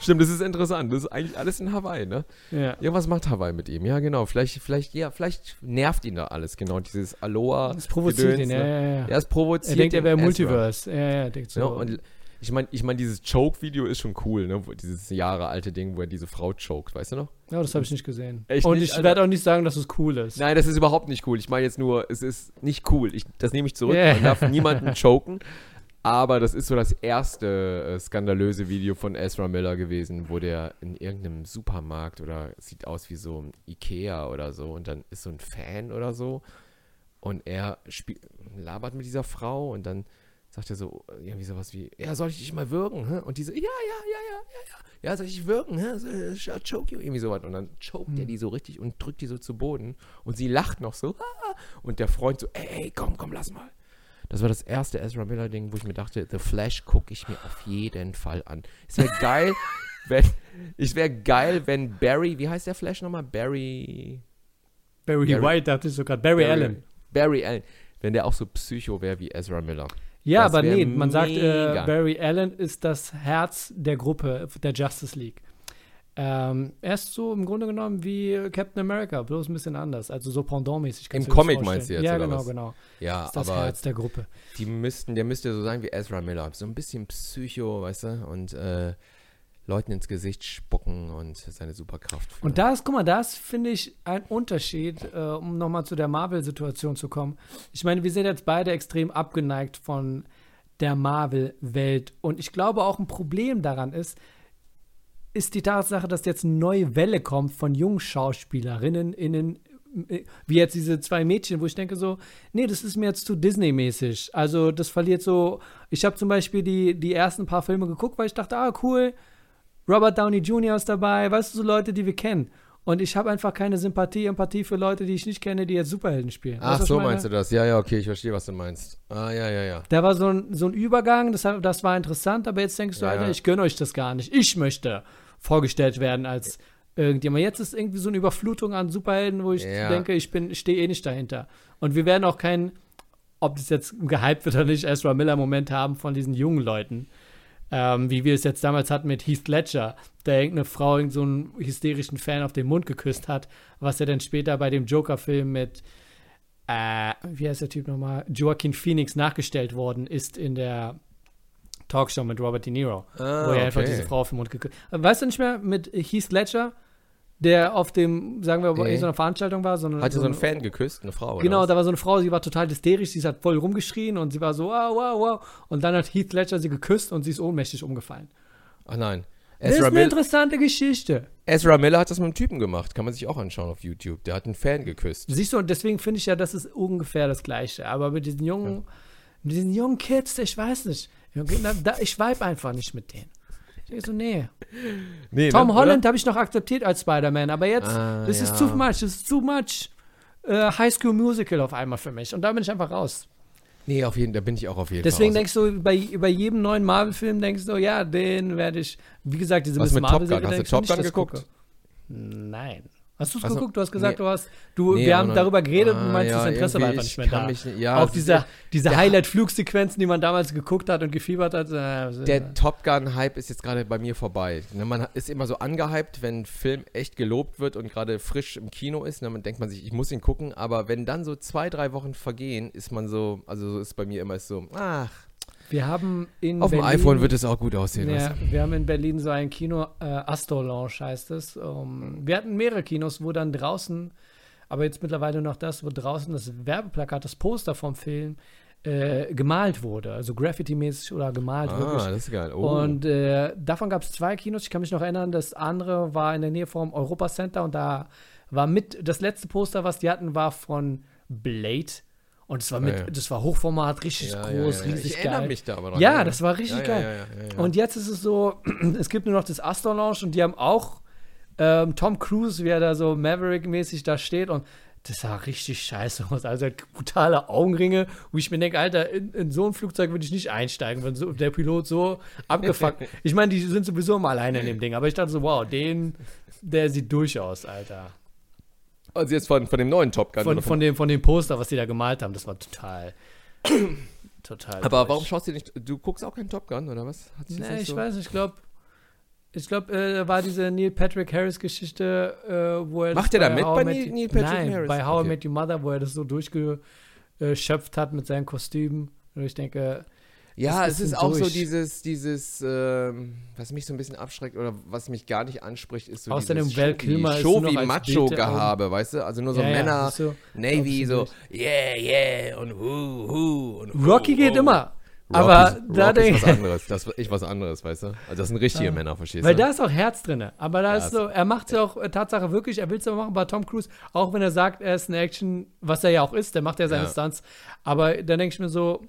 Stimmt, das ist interessant. Das ist eigentlich alles in Hawaii, ne? Ja. Irgendwas macht Hawaii mit ihm. Ja, genau. Vielleicht, vielleicht, ja, vielleicht nervt ihn da alles, genau. Dieses Aloha. Das provoziert ihn, ne? ja, ja, ja. Ja, es provoziert Er denkt, er wäre Multiverse. Ja, ja, denkt so. Ja, und ich meine, ich mein, dieses Choke-Video ist schon cool, ne? Dieses Jahre alte Ding, wo er diese Frau choked, weißt du noch? Ja, das habe ich nicht gesehen. Echt Und nicht, ich werde auch nicht sagen, dass es cool ist. Nein, das ist überhaupt nicht cool. Ich meine jetzt nur, es ist nicht cool. Ich, das nehme ich zurück. Yeah. Man darf niemanden choken. Aber das ist so das erste äh, skandalöse Video von Ezra Miller gewesen, wo der in irgendeinem Supermarkt oder sieht aus wie so ein Ikea oder so und dann ist so ein Fan oder so und er labert mit dieser Frau und dann sagt er so irgendwie sowas wie, ja, soll ich dich mal würgen? Hä? Und diese, ja, ja, ja, ja, ja, ja, ja, soll ich dich würgen? Hä? So, choke you, irgendwie sowas. Und dann choked hm. er die so richtig und drückt die so zu Boden. Und sie lacht noch so. Und der Freund so, ey, komm, komm, lass mal. Das war das erste Ezra Miller-Ding, wo ich mir dachte, The Flash gucke ich mir auf jeden Fall an. Es wäre geil, wenn, ich wäre geil, wenn Barry, wie heißt der Flash nochmal? Barry. Barry, Barry White, dachte ich sogar. Barry, Barry Allen. Barry Allen. Wenn der auch so Psycho wäre wie Ezra Miller. Ja, das aber nee, man sagt, äh, Barry Allen ist das Herz der Gruppe, der Justice League. Ähm, er ist so im Grunde genommen wie Captain America, bloß ein bisschen anders. Also so Pendant-mäßig. Im Comic meinst du jetzt, Ja, oder genau, was? genau. Ja, das ist das aber Herz der Gruppe. Die müssten, der müsste so sein wie Ezra Miller. So ein bisschen Psycho, weißt du? Und äh, Leuten ins Gesicht spucken und seine Superkraft. Führen. Und das, guck mal, das finde ich ein Unterschied, äh, um nochmal zu der Marvel-Situation zu kommen. Ich meine, wir sind jetzt beide extrem abgeneigt von der Marvel-Welt. Und ich glaube auch ein Problem daran ist, ist die Tatsache, dass jetzt eine neue Welle kommt von jungen Schauspielerinnen, innen, äh, wie jetzt diese zwei Mädchen, wo ich denke so, nee, das ist mir jetzt zu Disney-mäßig. Also das verliert so, ich habe zum Beispiel die, die ersten paar Filme geguckt, weil ich dachte, ah, cool, Robert Downey Jr. ist dabei, weißt du, so Leute, die wir kennen. Und ich habe einfach keine Sympathie, Empathie für Leute, die ich nicht kenne, die jetzt Superhelden spielen. Ach, weißt, so meinst du das? Ja, ja, okay, ich verstehe, was du meinst. Ah, ja, ja, ja. Da war so ein, so ein Übergang, das, das war interessant, aber jetzt denkst du, ja. Alter, ich gönne euch das gar nicht. Ich möchte vorgestellt werden als irgendjemand. Jetzt ist irgendwie so eine Überflutung an Superhelden, wo ich ja. denke, ich bin, stehe eh nicht dahinter. Und wir werden auch keinen, ob das jetzt gehypt wird oder nicht, Ezra Miller-Moment haben von diesen jungen Leuten ähm, wie wir es jetzt damals hatten mit Heath Ledger, der irgendeine Frau irgend so einen hysterischen Fan auf den Mund geküsst hat, was er dann später bei dem Joker-Film mit, äh, wie heißt der Typ nochmal, Joaquin Phoenix nachgestellt worden ist in der Talkshow mit Robert De Niro, ah, wo er okay. einfach diese Frau auf den Mund geküsst hat. Weißt du nicht mehr mit Heath Ledger? Der auf dem, sagen wir, nee. so einer Veranstaltung war. Sondern Hatte so, so einen Fan geküsst, eine Frau. Genau, da war so eine Frau, sie war total hysterisch, sie hat voll rumgeschrien und sie war so, wow, wow, wow. Und dann hat Heath Ledger sie geküsst und sie ist ohnmächtig umgefallen. Ach nein. Ezra das ist eine interessante Geschichte. Ezra Miller hat das mit einem Typen gemacht, kann man sich auch anschauen auf YouTube. Der hat einen Fan geküsst. Siehst du, und deswegen finde ich ja, das ist ungefähr das Gleiche. Aber mit diesen jungen, ja. mit diesen jungen Kids, ich weiß nicht. Ich vibe einfach nicht mit denen. Ich so, nee. nee Tom ne, Holland habe ich noch akzeptiert als Spider-Man, aber jetzt, ah, das ja. ist too much, das ist too much. äh, High School Musical auf einmal für mich. Und da bin ich einfach raus. Nee, auf jeden, da bin ich auch auf jeden Deswegen Fall. Deswegen denkst du, bei, bei jedem neuen Marvel-Film denkst du, ja, den werde ich, wie gesagt, diese Was Miss mit Marvel Top Gun? Hast du Top Gun geguckt? Gucke. Nein. Hast du es Also, geguckt? Du hast gesagt, nee. du hast, du, Nee, wir haben darüber geredet und Ah, du meinst, ja, das Interesse war einfach nicht ich mehr da. nicht- ja, auch es- diese, diese der- Highlight-Flugsequenzen, die man damals geguckt hat und gefiebert hat. Äh, Der Top Gun-Hype ist jetzt gerade bei mir vorbei. Ne, Man ist immer so angehypt, wenn ein Film echt gelobt wird und gerade frisch im Kino ist. Ne, man denkt man sich, ich muss ihn gucken. Aber wenn dann so zwei, drei Wochen vergehen, ist man so, also so ist bei mir immer so, ach, wir haben in auf dem Berlin, iPhone wird es auch gut aussehen. Ja, wir haben in Berlin so ein Kino, äh, Astor Lounge heißt es. Um, wir hatten mehrere Kinos, wo dann draußen, aber jetzt mittlerweile noch das, wo draußen das Werbeplakat, das Poster vom Film äh, gemalt wurde. Also Graffiti-mäßig oder gemalt du? wirklich. Ah, das ist geil. Oh. Und äh, davon gab es zwei Kinos. Ich kann mich noch erinnern, das andere war in der Nähe vom Europa Center und da war mit das letzte Poster, was die hatten, war von Blade. Und es war mit, Ja, ja. das war Hochformat, richtig ja, groß, riesig Ich geil. erinnere mich da aber dran. Ja, das war richtig geil. Und jetzt ist es so, es gibt nur noch das Astor Lounge und die haben auch ähm, Tom Cruise, wie er da so Maverick-mäßig da steht und das sah richtig scheiße aus. Also brutale Augenringe, wo ich mir denke, Alter, in, in so ein Flugzeug würde ich nicht einsteigen, wenn so, der Pilot so abgefuckt. ich meine, die sind sowieso immer alleine in dem Ding, aber ich dachte so, wow, den, der sieht durch aus, Alter. Also jetzt von, von dem neuen Top Gun. Von, von, dem, von dem Poster, was die da gemalt haben, das war total. total. aber durch. warum schaust du nicht, du guckst auch keinen Top Gun, oder was? Hat Nee, ich so- weiß nicht, ich glaube, ich glaube, äh, war diese Neil Patrick Harris Geschichte, äh, wo er Macht er da mit How bei Neil- Neil Patrick Nein, Harris? bei How Okay. I Met Your Mother, wo er das so durchgeschöpft hat mit seinen Kostümen. Und ich denke, Ja, es ist auch so durch. dieses, dieses, ähm, was mich so ein bisschen abschreckt oder was mich gar nicht anspricht, ist so Außerdem dieses Val Kilmer ist nur noch als Macho-Gehabe, weißt du? Also nur so ja, ja, Männer, ist so, Navy, so, yeah, yeah, und hu, hu, und hu, Rocky geht hu. immer. Rocky aber ist, da Rocky ist denke was anderes, das ist was anderes, weißt du? Also das sind richtige Ah. Männer, verstehst Weil du? da ist auch Herz drin. Aber da Ja, ist so, er macht es ja auch äh, Tatsache wirklich, er will es aber machen bei Tom Cruise, auch wenn er sagt, er ist ein Action, was er ja auch ist, der macht ja seine Ja. Stunts. Aber dann denke ich mir so,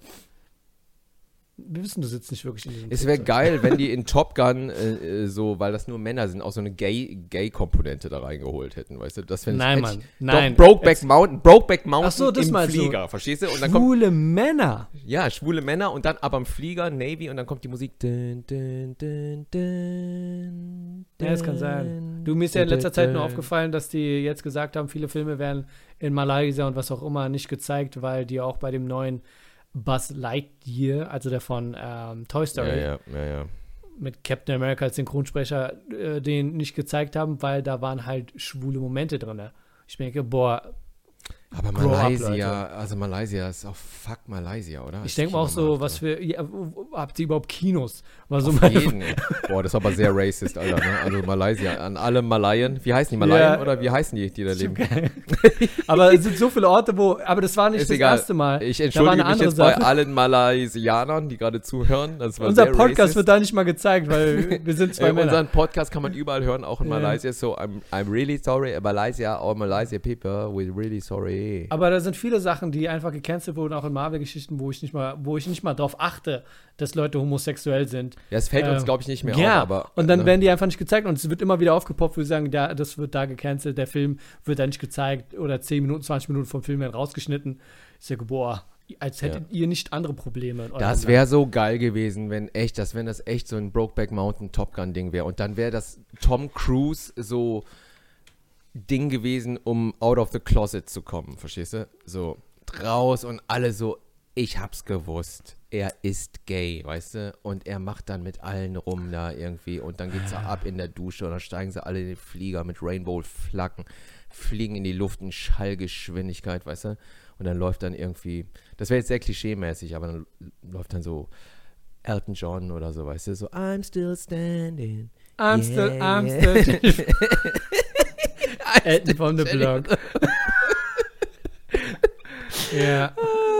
wir wissen, du sitzt nicht wirklich in diesem Es wäre geil, wenn die in Top Gun äh, äh, so, weil das nur Männer sind, auch so eine Gay- Gay-Komponente da reingeholt hätten, weißt du? Das Nein, Mann, ich- nein. Doch, Brokeback Jetzt- Mountain, Brokeback Mountain Ach so, das im. Flieger, verstehst du? Und dann kommt Schwule Männer. Ja, schwule Männer und dann aber im Flieger, Navy und dann kommt die Musik. Dun, dun, dun, Ja, das kann sein. Du, mir ist ja in letzter Zeit nur aufgefallen, dass die jetzt gesagt haben, viele Filme werden in Malaysia und was auch immer nicht gezeigt, weil die auch bei dem neuen Buzz Lightyear, also der von ähm, Toy Story, ja, ja, ja. mit Captain America als Synchronsprecher, äh, den nicht gezeigt haben, weil da waren halt schwule Momente drin. Ich denke, boah, Aber Malaysia, also Malaysia ist auch fuck Malaysia, oder? ich denke mal auch so, was für, ja, habt ihr überhaupt Kinos? War so Auf jeden. ey. Boah, das ist aber sehr racist, Alter. Ne? Also Malaysia, an alle Malayen. Wie heißen die Malayen Ja. oder wie heißen die, die da leben? aber es sind so viele Orte, wo, aber das war nicht Ist das egal. erste Mal. Ich entschuldige mich jetzt bei Sache. allen Malaysianern, die gerade zuhören. Unser Podcast racist. wird da nicht mal gezeigt, weil wir sind zwei Männer. unseren Podcast kann man überall hören, auch in. Malaysia. So, I'm, I'm really sorry, Malaysia, all Malaysia people, we're really sorry. Aber da sind viele Sachen, die einfach gecancelt wurden, auch in Marvel-Geschichten, wo ich nicht mal, wo ich nicht mal darauf achte, dass Leute homosexuell sind. Ja, es fällt uns, Ähm, glaube ich, nicht mehr ja, auf. Aber, und dann ne? werden die einfach nicht gezeigt und es wird immer wieder aufgepoppt, wo sie sagen, da, das wird da gecancelt, der Film wird da nicht gezeigt oder 10 Minuten, 20 Minuten vom Film werden rausgeschnitten. Ich sage, boah, als hättet ihr nicht andere Probleme. Das wäre so geil gewesen, wenn echt, das, wenn das echt so ein Brokeback Mountain Top Gun Ding wäre. Und dann wäre das Tom Cruise so Ding gewesen, um out of the closet zu kommen, verstehst du? So raus und alle so, ich hab's gewusst. Er ist gay, weißt du? Und er macht dann mit allen rum da irgendwie und dann geht's da ab in der Dusche und dann steigen sie alle in den Flieger mit Rainbow-Flaggen, fliegen in die Luft in Schallgeschwindigkeit, weißt du? Und dann läuft dann irgendwie, das wäre jetzt sehr klischee-mäßig, aber dann läuft dann so Elton John oder so, weißt du? So, I'm still standing. I'm Yeah, still, I'm yeah. still. Elton von the Block. ja.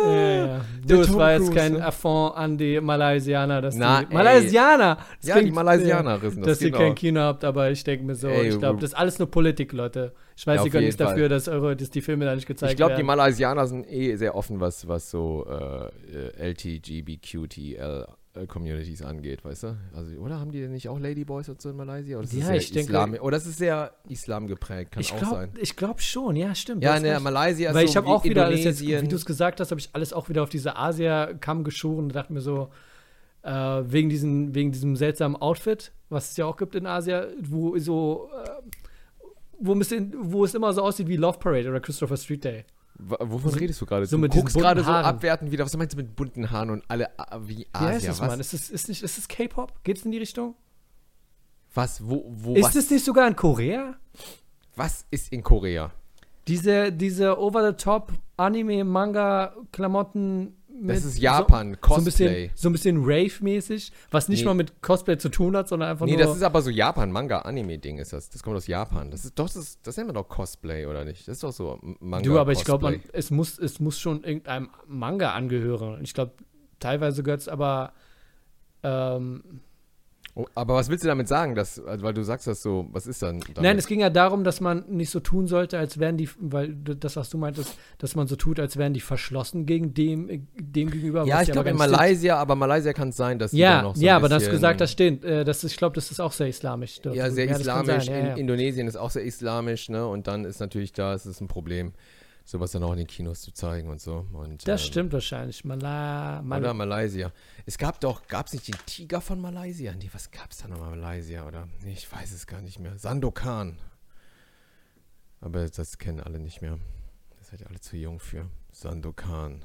ja, ja. Du, es war jetzt kein ne? Affront an die Malaysianer, dass Na, die ey. Malaysianer! Das Ja, die klingt- Malaysianerinnen, dass das ihr genau. kein Kino habt, aber ich denke mir so, Ey, ich glaube, das ist alles nur Politik, Leute. Ich weiß, Ja, ihr könnt nichts dafür, dass, eure, dass die Filme da nicht gezeigt Ich glaube, die werden. Malaysianer sind eh sehr offen, was, was so äh, äh, LTGBQTL Communities angeht, weißt du? Also, oder haben die nicht auch Ladyboys und so in Malaysia? Oder ja, ich Islam, denke. Oder das ist sehr Islam geprägt, kann ich auch glaub, sein. Ich glaube schon, ja, stimmt. Ja, in der Malaysia ist Weil so ich habe auch wieder alles jetzt, wie du es gesagt hast, habe ich alles auch wieder auf diese Asia-Kamm geschoren und dachte mir so, äh, wegen, diesen, wegen diesem seltsamen Outfit, was es ja auch gibt in Asia, wo so, äh, wo, ein bisschen, wo es immer so aussieht wie Love Parade oder Christopher Street Day. Wovon So- redest du gerade? so du guckst gerade so abwertend wieder. Was meinst du mit bunten Haaren und alle äh, wie Wie heißt Asia? das, was? Mann? Ist es ist nicht, ist es K-Pop? Geht es in die Richtung? was? Wo? wo ist was, es nicht sogar in Korea? was ist in Korea? Diese, diese over-the-top Anime-Manga-Klamotten Das ist Japan, so, so ein bisschen, Cosplay. so ein bisschen Rave-mäßig, was nicht Nee. mal mit Cosplay zu tun hat, sondern einfach Nee, nur. das ist aber so Japan, Manga, Anime-Ding ist das. Das kommt aus Japan. Das ist doch, das, das nennt man doch Cosplay, oder nicht? Das ist doch so Manga. du, aber ich glaube, es muss, es muss schon irgendeinem Manga angehören. Ich glaube, teilweise gehört es aber. Ähm, Oh, aber was willst du damit sagen? Dass, also, weil du sagst das so, was ist dann? Damit? nein, es ging ja darum, dass man nicht so tun sollte, als wären die, weil das, was du meintest, dass man so tut, als wären die verschlossen gegen dem, äh, dem gegenüber. ja, ich glaube in stimmt. Malaysia, aber Malaysia kann es sein, dass die da Ja, noch so ja, aber das bisschen- gesagt, das stimmt. Äh, das ist, ich glaube, das ist auch sehr islamisch. dort. Ja, sehr kann islamisch. sein, ja, in ja. Indonesien ist auch sehr islamisch, ne? Und dann ist natürlich da, ist es ein Problem, sowas dann auch in den Kinos zu zeigen und so. Und, Das ähm, stimmt wahrscheinlich. Mala, Mal Oder Malaysia. Es gab doch, gab es nicht den Tiger von Malaysia? Nee, was gab es da nochmal Malaysia? Oder? Nee, ich weiß es gar nicht mehr. Sandokan. Aber das kennen alle nicht mehr. Das seid ihr alle zu jung für. Sandokan.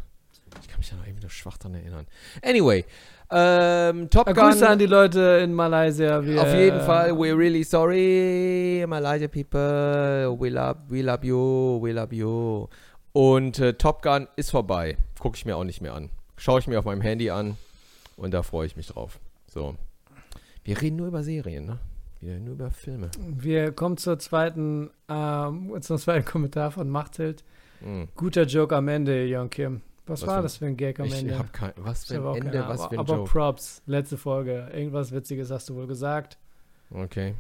Ich kann mich da noch irgendwie nur schwach dran erinnern. Anyway, ähm, Top Gun. Grüße an die Leute in Malaysia. Wir, Auf jeden Fall, we're really sorry, Malaysia people. We love, we love you, we love you. Und äh, Top Gun ist vorbei. Gucke ich mir auch nicht mehr an. Schaue ich mir auf meinem Handy an und da freue ich mich drauf. So. Wir reden nur über Serien, ne? Wir nur über Filme. Wir kommen zur zweiten, ähm, zum zweiten Kommentar von Machthild. Hm. Guter Joke am Ende, Jon Kim. Was, Was war das für ein Gag am Ich Ende? habe kein. Was für hab ein keine Ende, was Ahnung. für ein Aber Joke. Props, letzte Folge. Irgendwas Witziges hast du wohl gesagt. Okay.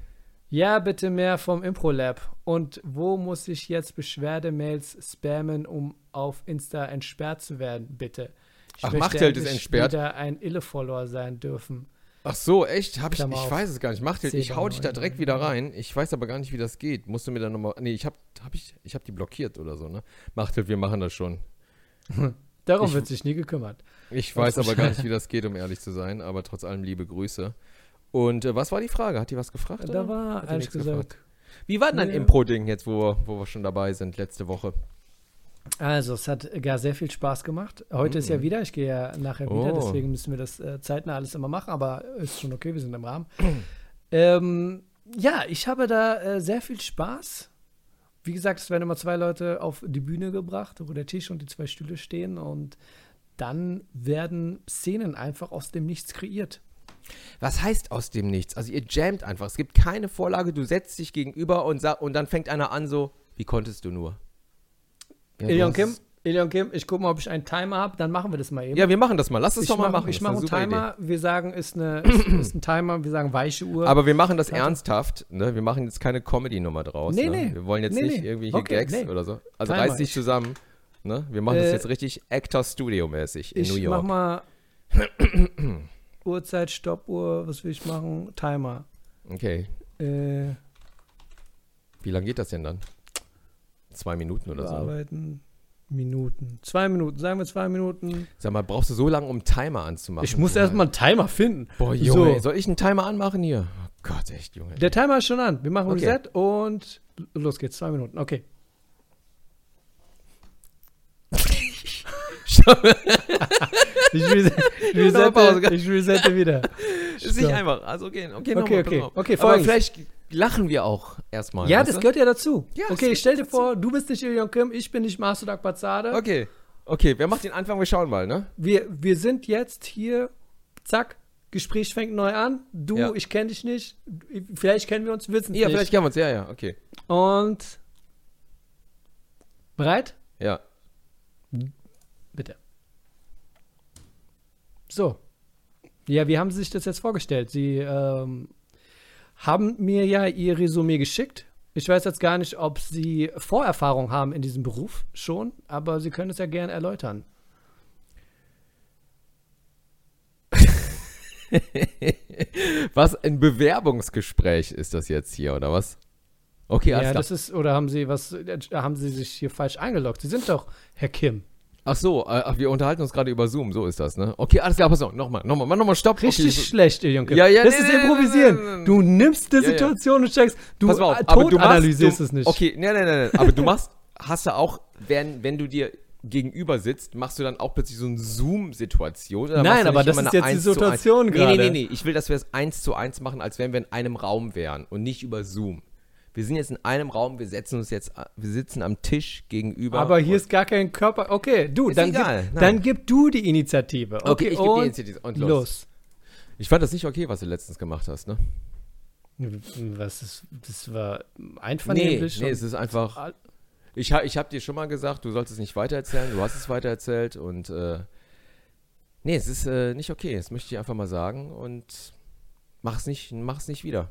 Ja, bitte mehr vom Impro-Lab. Und wo muss ich jetzt Beschwerdemails spammen, um auf Insta entsperrt zu werden, bitte? Ich Ach, Machthild ist entsperrt? wieder ein Ille-Follower sein dürfen. Ach so, echt? Hab ich, Klammer ich auf. weiß es gar nicht. Machthild, ich hau dich da direkt 10,99. wieder rein. Ich weiß aber gar nicht, wie das geht. Musst du mir dann nochmal. Nee, ich hab, hab ich, ich hab die blockiert oder so, ne? Machthild, wir machen das schon. Darum Ich- wird sich nie gekümmert. Ich weiß aber gar nicht, wie das geht, um ehrlich zu sein, aber trotz allem liebe Grüße. Und äh, was war die Frage? Hat die was gefragt? Da oder? war, Hat ehrlich gesagt, gefragt? Wie war denn dein Nee. Impro-Ding jetzt, wo, wo wir schon dabei sind, letzte Woche? Also, es hat gar sehr viel Spaß gemacht. Heute ist ja Mhm. wieder, ich gehe ja nachher wieder, Oh. deswegen müssen wir das äh, zeitnah alles immer machen, aber ist schon okay, wir sind im Rahmen. ähm, ja, ich habe da äh, sehr viel Spaß. Wie gesagt, es werden immer zwei Leute auf die Bühne gebracht, wo der Tisch und die zwei Stühle stehen und dann werden Szenen einfach aus dem Nichts kreiert. Was heißt aus dem Nichts? Also ihr jammt einfach. Es gibt keine Vorlage, du setzt dich gegenüber und, und dann fängt einer an so, wie konntest du nur? Ja, hast Kim, Elion Kim, ich gucke mal, ob ich einen Timer habe, dann machen wir das mal eben. Ja, wir machen das mal. Lass es ich doch mal mach- machen. Ich Das mache einen Timer, wir sagen, ist, eine, ist, ist ein Timer, wir sagen weiche Uhr. Idee. Aber wir machen das ernsthaft. Ne? Wir machen jetzt keine Comedy-Nummer draus. Nee, ne? nee. Wir wollen jetzt Nee, nicht nee. irgendwelche Okay, Gags nee. oder so. Also Timer. reiß dich zusammen. Ne? Wir machen das Äh, jetzt richtig Actor-Studio-mäßig in ich New mach York. mal Uhrzeit, Stoppuhr, was will ich machen? Timer. Okay. Äh, Wie lange geht das denn dann? Zwei Minuten oder so? bearbeiten. Minuten. Zwei Minuten, sagen wir zwei Minuten. Sag mal, brauchst du so lange, um einen Timer anzumachen? ich muss erstmal einen Timer finden. Boah, Junge, So. soll ich einen Timer anmachen hier? Oh Gott, echt, Junge. Der Timer ist schon an. Wir machen Okay. Reset und los geht's. Zwei Minuten. Okay. ich, reset, ich, noch eine Pause. resette, ich resette wieder. ist nicht einfach. Also, okay, okay, Okay, nochmal, okay. Okay, folgendes. vielleicht lachen wir auch erstmal. Ja, das du? gehört ja dazu. Ja, okay, stell dir dazu. vor, du bist nicht Ilion Kim, ich bin nicht Masud Akbazade. Okay. Okay, wer macht den Anfang? Wir schauen mal, ne? Wir, wir sind jetzt hier, zack, Gespräch fängt neu an. Du, Ja. ich kenne dich nicht. Vielleicht kennen wir uns, wissen Ja, nicht. vielleicht kennen wir uns. Ja, ja, okay. Und bereit? Ja. Bitte. So. Ja, wie haben Sie sich das jetzt vorgestellt? Sie ähm, haben mir ja Ihr Resümee geschickt. Ich weiß jetzt gar nicht, ob Sie Vorerfahrung haben in diesem Beruf schon, aber Sie können es ja gerne erläutern. was, ein Bewerbungsgespräch ist das jetzt hier, oder was? Okay, ja, das ist, oder haben Sie was, haben Sie sich hier falsch eingeloggt? Sie sind doch Herr Kim. Ach so, äh, wir unterhalten uns gerade über Zoom, so ist das, ne? Okay, alles klar, pass auf, nochmal, nochmal, nochmal Stopp. Richtig okay, schlecht, ihr Junge. Ja, ja, das nee, ist Improvisieren. Nee, du nimmst die Situation und checkst, du pass auf, aber du analysierst es nicht. Okay, nee, nee, nee, aber du machst, hast du auch, wenn, wenn du dir gegenüber sitzt, machst du dann auch plötzlich so eine Zoom-Situation? Nein, aber das ist jetzt die Situation gerade. Nee, nee, nee, nee, ich will, dass wir es eins zu eins machen, als wenn wir in einem Raum wären und nicht über Zoom wir sind jetzt in einem Raum, wir setzen uns jetzt, wir sitzen am Tisch gegenüber. Aber hier ist gar kein Körper. Okay, du, dann, egal, gib, dann gib du die Initiative. Okay, okay ich gebe die Initiative und los. los. Ich fand das nicht okay, was du letztens gemacht hast, ne? Was ist, das war einvernehmlich? Nee, nee es ist einfach. Ich, ich habe dir schon mal gesagt, du solltest es nicht weitererzählen, du hast es weitererzählt und äh, nee, es ist äh, nicht okay, das möchte ich einfach mal sagen und mach es nicht, mach es nicht wieder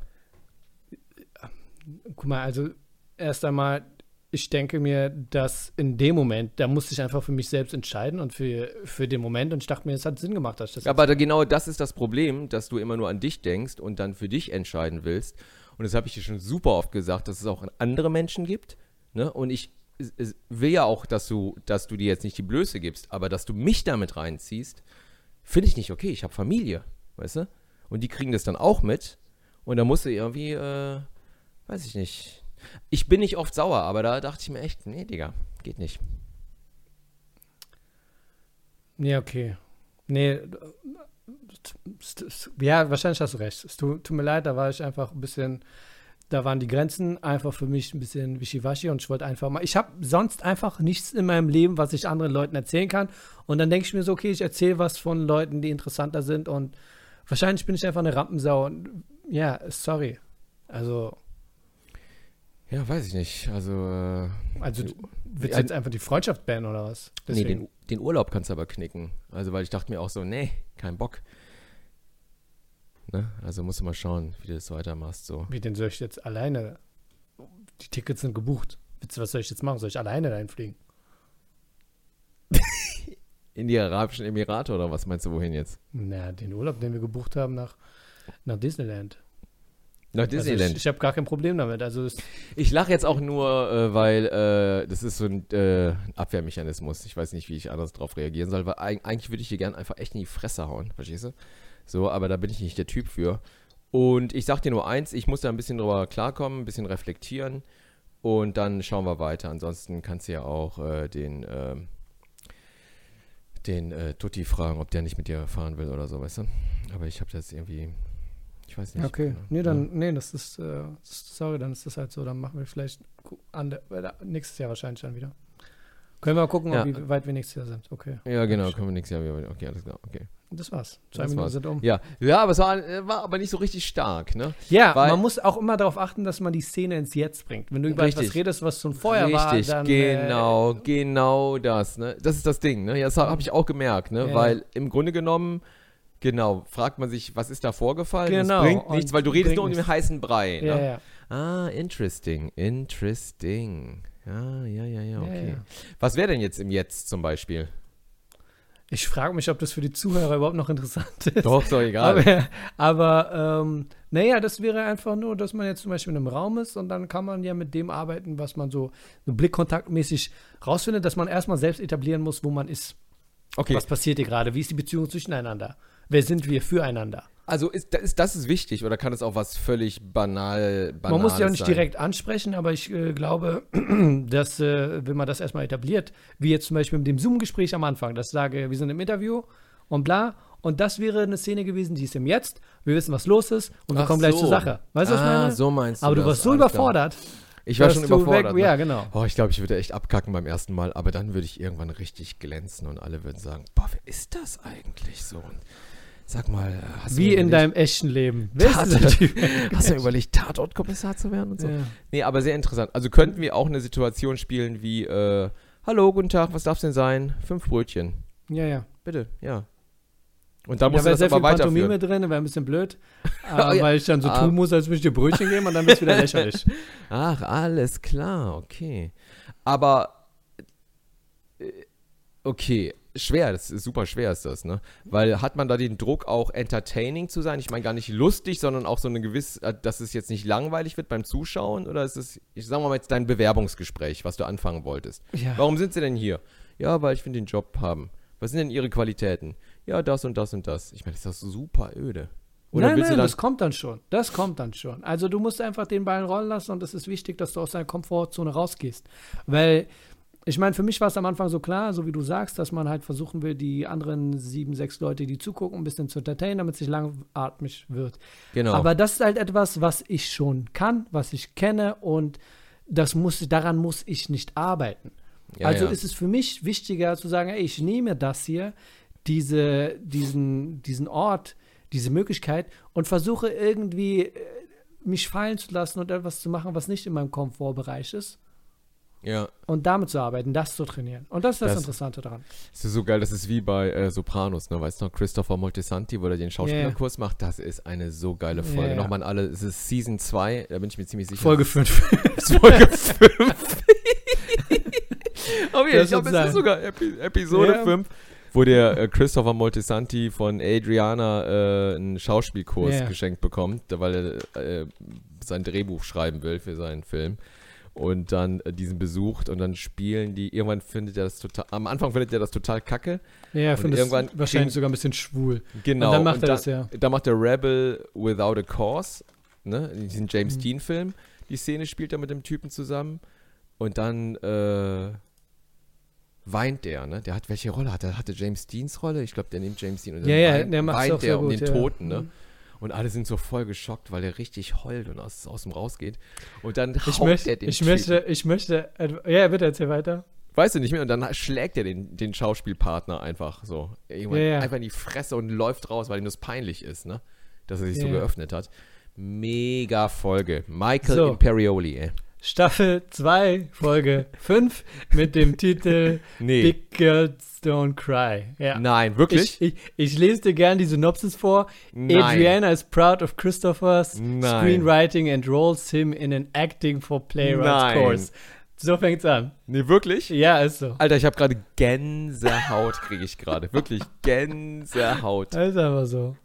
guck mal, also erst einmal, ich denke mir, dass in dem Moment, da musste ich einfach für mich selbst entscheiden und für, für den Moment und ich dachte mir, es hat Sinn gemacht, dass ich das. Aber da, genau das ist das Problem, dass du immer nur an dich denkst und dann für dich entscheiden willst. Und das habe ich dir schon super oft gesagt, dass es auch andere Menschen gibt. Ne? Und ich will ja auch, dass du, dass du dir jetzt nicht die Blöße gibst, aber dass du mich damit reinziehst, finde ich nicht okay. Ich habe Familie, weißt du? Und die kriegen das dann auch mit. Und da musst du irgendwie äh, weiß ich nicht. Ich bin nicht oft sauer, aber da dachte ich mir echt, nee, Digga, geht nicht. Nee, okay. Nee, ja, wahrscheinlich hast du recht. Es tut, tut, mir leid, da war ich einfach ein bisschen, da waren die Grenzen einfach für mich ein bisschen wischiwaschi und ich wollte einfach mal, ich habe sonst einfach nichts in meinem Leben, was ich anderen Leuten erzählen kann und dann denke ich mir so, okay, ich erzähle was von Leuten, die interessanter sind und wahrscheinlich bin ich einfach eine Rampensau und ja, sorry. Also, ja, weiß ich nicht. Also. Äh, also, willst du jetzt einfach die Freundschaft bannen oder was? Deswegen. Nee, den, den, Urlaub kannst du aber knicken. Also, weil ich dachte mir auch so, nee, kein Bock. Ne? Also, musst du mal schauen, wie du das weitermachst. So. Wie denn soll ich jetzt alleine? Die Tickets sind gebucht. Was soll ich jetzt machen? Soll ich alleine dahin fliegen? In die Arabischen Emirate oder was meinst du, wohin jetzt? Na, den Urlaub, den wir gebucht haben nach, nach Disneyland. Nach Disneyland. Also ich, ich habe gar kein Problem damit. Also ich lache jetzt auch nur, äh, weil äh, das ist so ein äh, Abwehrmechanismus. Ich weiß nicht, wie ich anders darauf reagieren soll, weil eigentlich würde ich hier gerne einfach echt in die Fresse hauen, verstehst du? So, aber da bin ich nicht der Typ für. Und ich sag dir nur eins, ich muss da ein bisschen drüber klarkommen, ein bisschen reflektieren und dann schauen wir weiter. Ansonsten kannst du ja auch äh, den, ähm, den äh, Tutti fragen, ob der nicht mit dir fahren will oder so, weißt du? Aber ich habe das irgendwie ich weiß nicht. Okay. Genau. Nee, dann, ja. nee, das ist, äh, sorry, dann ist das halt so. Dann machen wir vielleicht der, nächstes Jahr wahrscheinlich dann wieder. Können wir mal gucken, ja. wie weit wir nächstes Jahr sind. Okay. Ja, genau, können wir nächstes Jahr wieder. Okay, alles klar. Okay. Das war's. Zwei das Minuten war's. sind um. Ja, ja aber es war, äh, war, aber nicht so richtig stark, ne? Ja, Weil, man muss auch immer darauf achten, dass man die Szene ins Jetzt bringt. Wenn du über richtig. etwas redest, was schon vorher richtig, war, dann. Genau, äh, genau das, ne? Das ist das Ding, ne? Ja, das habe ich auch gemerkt, ne? Ja. Weil im Grunde genommen Genau, fragt man sich, was ist da vorgefallen? Genau. Das bringt nichts, weil du redest nur um den heißen Brei. Ja, ne? ja. Ah, interesting, interesting. Ja, ja, ja, ja, okay. Ja, was wäre denn jetzt im Jetzt zum Beispiel? Ich frage mich, ob das für die Zuhörer überhaupt noch interessant ist. Doch, doch, egal. Aber, aber ähm, naja, das wäre einfach nur, dass man jetzt zum Beispiel in einem Raum ist und dann kann man ja mit dem arbeiten, was man so, so blickkontaktmäßig rausfindet, dass man erstmal selbst etablieren muss, wo man ist. Okay. Was passiert hier gerade? Wie ist die Beziehung zwischeneinander? Wer sind wir füreinander? Also ist das, ist, das ist wichtig oder kann es auch was völlig banal banales Man muss ja auch nicht sein? direkt ansprechen, aber ich äh, glaube, dass, äh, wenn man das erstmal etabliert, wie jetzt zum Beispiel mit dem Zoom-Gespräch am Anfang, dass ich sage, wir sind im Interview und bla, und das wäre eine Szene gewesen, die ist im Jetzt, wir wissen, was los ist und wir Ach kommen gleich zur Sache. Weißt du, was ich ah, meine? so meinst du Aber du warst so überfordert. Ich war schon überfordert. Weg, ne? Ja, genau. Oh, ich glaube, ich würde echt abkacken beim ersten Mal, aber dann würde ich irgendwann richtig glänzen und alle würden sagen, boah, wer ist das eigentlich so? Und Sag mal, hast Wie in deinem echten Leben. Tatort, hast du überlegt, Tatortkommissar zu werden und so? Ja. Nee, aber sehr interessant. Also könnten wir auch eine Situation spielen wie, äh, hallo, guten Tag, was darf es denn sein? Fünf Brötchen. Ja, ja. Bitte, ja. Und da muss ja, das sehr aber viel Pantomime drin, wäre ein bisschen blöd, äh, ja. weil ich dann so ah. tun muss, als würde ich dir Brötchen geben und dann wird es wieder lächerlich. Ach, alles klar, okay. Aber, äh, okay, schwer, das ist super schwer ist das, ne? Weil hat man da den Druck auch entertaining zu sein? Ich meine gar nicht lustig, sondern auch so eine gewisse, äh, dass es jetzt nicht langweilig wird beim Zuschauen oder ist es, ich sag mal jetzt dein Bewerbungsgespräch, was du anfangen wolltest. Ja. Warum sind sie denn hier? Ja, weil ich will den Job haben. Was sind denn ihre Qualitäten? Ja, das und das und das. Ich meine, das ist doch super öde. Oder nein, nein, das kommt dann schon. Das kommt dann schon. Also du musst einfach den Ball rollen lassen und es ist wichtig, dass du aus deiner Komfortzone rausgehst. Weil, ich meine, für mich war es am Anfang so klar, so wie du sagst, dass man halt versuchen will, die anderen sieben, sechs Leute, die zugucken, ein bisschen zu entertainen, damit es nicht langatmig wird. Genau. Aber das ist halt etwas, was ich schon kann, was ich kenne und das muss, daran muss ich nicht arbeiten. Ja, also ja. ist es für mich wichtiger zu sagen, ey, ich nehme das hier, diese, diesen, diesen Ort, diese Möglichkeit und versuche irgendwie äh, mich fallen zu lassen und etwas zu machen, was nicht in meinem Komfortbereich ist. Ja. Und damit zu arbeiten, das zu trainieren. Und das ist das, das Interessante daran. Das ist so geil, das ist wie bei äh, Sopranos, ne? Weißt du noch, Christopher Moltisanti, wo er den Schauspielerkurs yeah. macht, das ist eine so geile Folge. Yeah. Nochmal an alle, es ist Season 2, da bin ich mir ziemlich sicher. Folge 5. Folge 5. Aber ja, ich glaube, es ist sogar Epi Episode 5. Yeah wo der äh, Christopher Moltisanti von Adriana äh, einen Schauspielkurs yeah. geschenkt bekommt, weil er äh, sein Drehbuch schreiben will für seinen Film. Und dann äh, diesen besucht und dann spielen die. Irgendwann findet er das total. Am Anfang findet er das total kacke. Ja, er findet es wahrscheinlich sogar ein bisschen schwul. Genau. Und dann macht und er da, das, ja. Da macht der Rebel Without a Cause, ne, in diesem James mhm. Dean-Film. Die Szene spielt er mit dem Typen zusammen. Und dann äh, weint der, ne? Der hat, welche Rolle hat er? Hatte James Deans Rolle? Ich glaube, der nimmt James Dean und dann ja, ja, weint, der, weint der um gut, den ja. Toten, ne? Mhm. Und alle sind so voll geschockt, weil der richtig heult und aus, aus dem rausgeht. Und dann ich haut möchte, er den Ich Typen. möchte, ich möchte, ja, bitte erzähl weiter. Weißt du nicht mehr? Und dann schlägt er den, den Schauspielpartner einfach so. Ja, ja. Einfach in die Fresse und läuft raus, weil ihm das peinlich ist, ne? Dass er sich so geöffnet hat. Mega Folge. Michael so. Imperioli, ey. Staffel 2, Folge 5 mit dem Titel nee. Big Girls Don't Cry. Ja. Nein, wirklich? Ich, ich, ich, lese dir gerne die Synopsis vor. Nein. Adriana is proud of Christopher's Nein. screenwriting and rolls him in an acting for playwrights course. So fängt's an. Nee, wirklich? Ja, ist so. Alter, ich habe gerade Gänsehaut, kriege ich gerade. Wirklich Gänsehaut. Das ist aber so.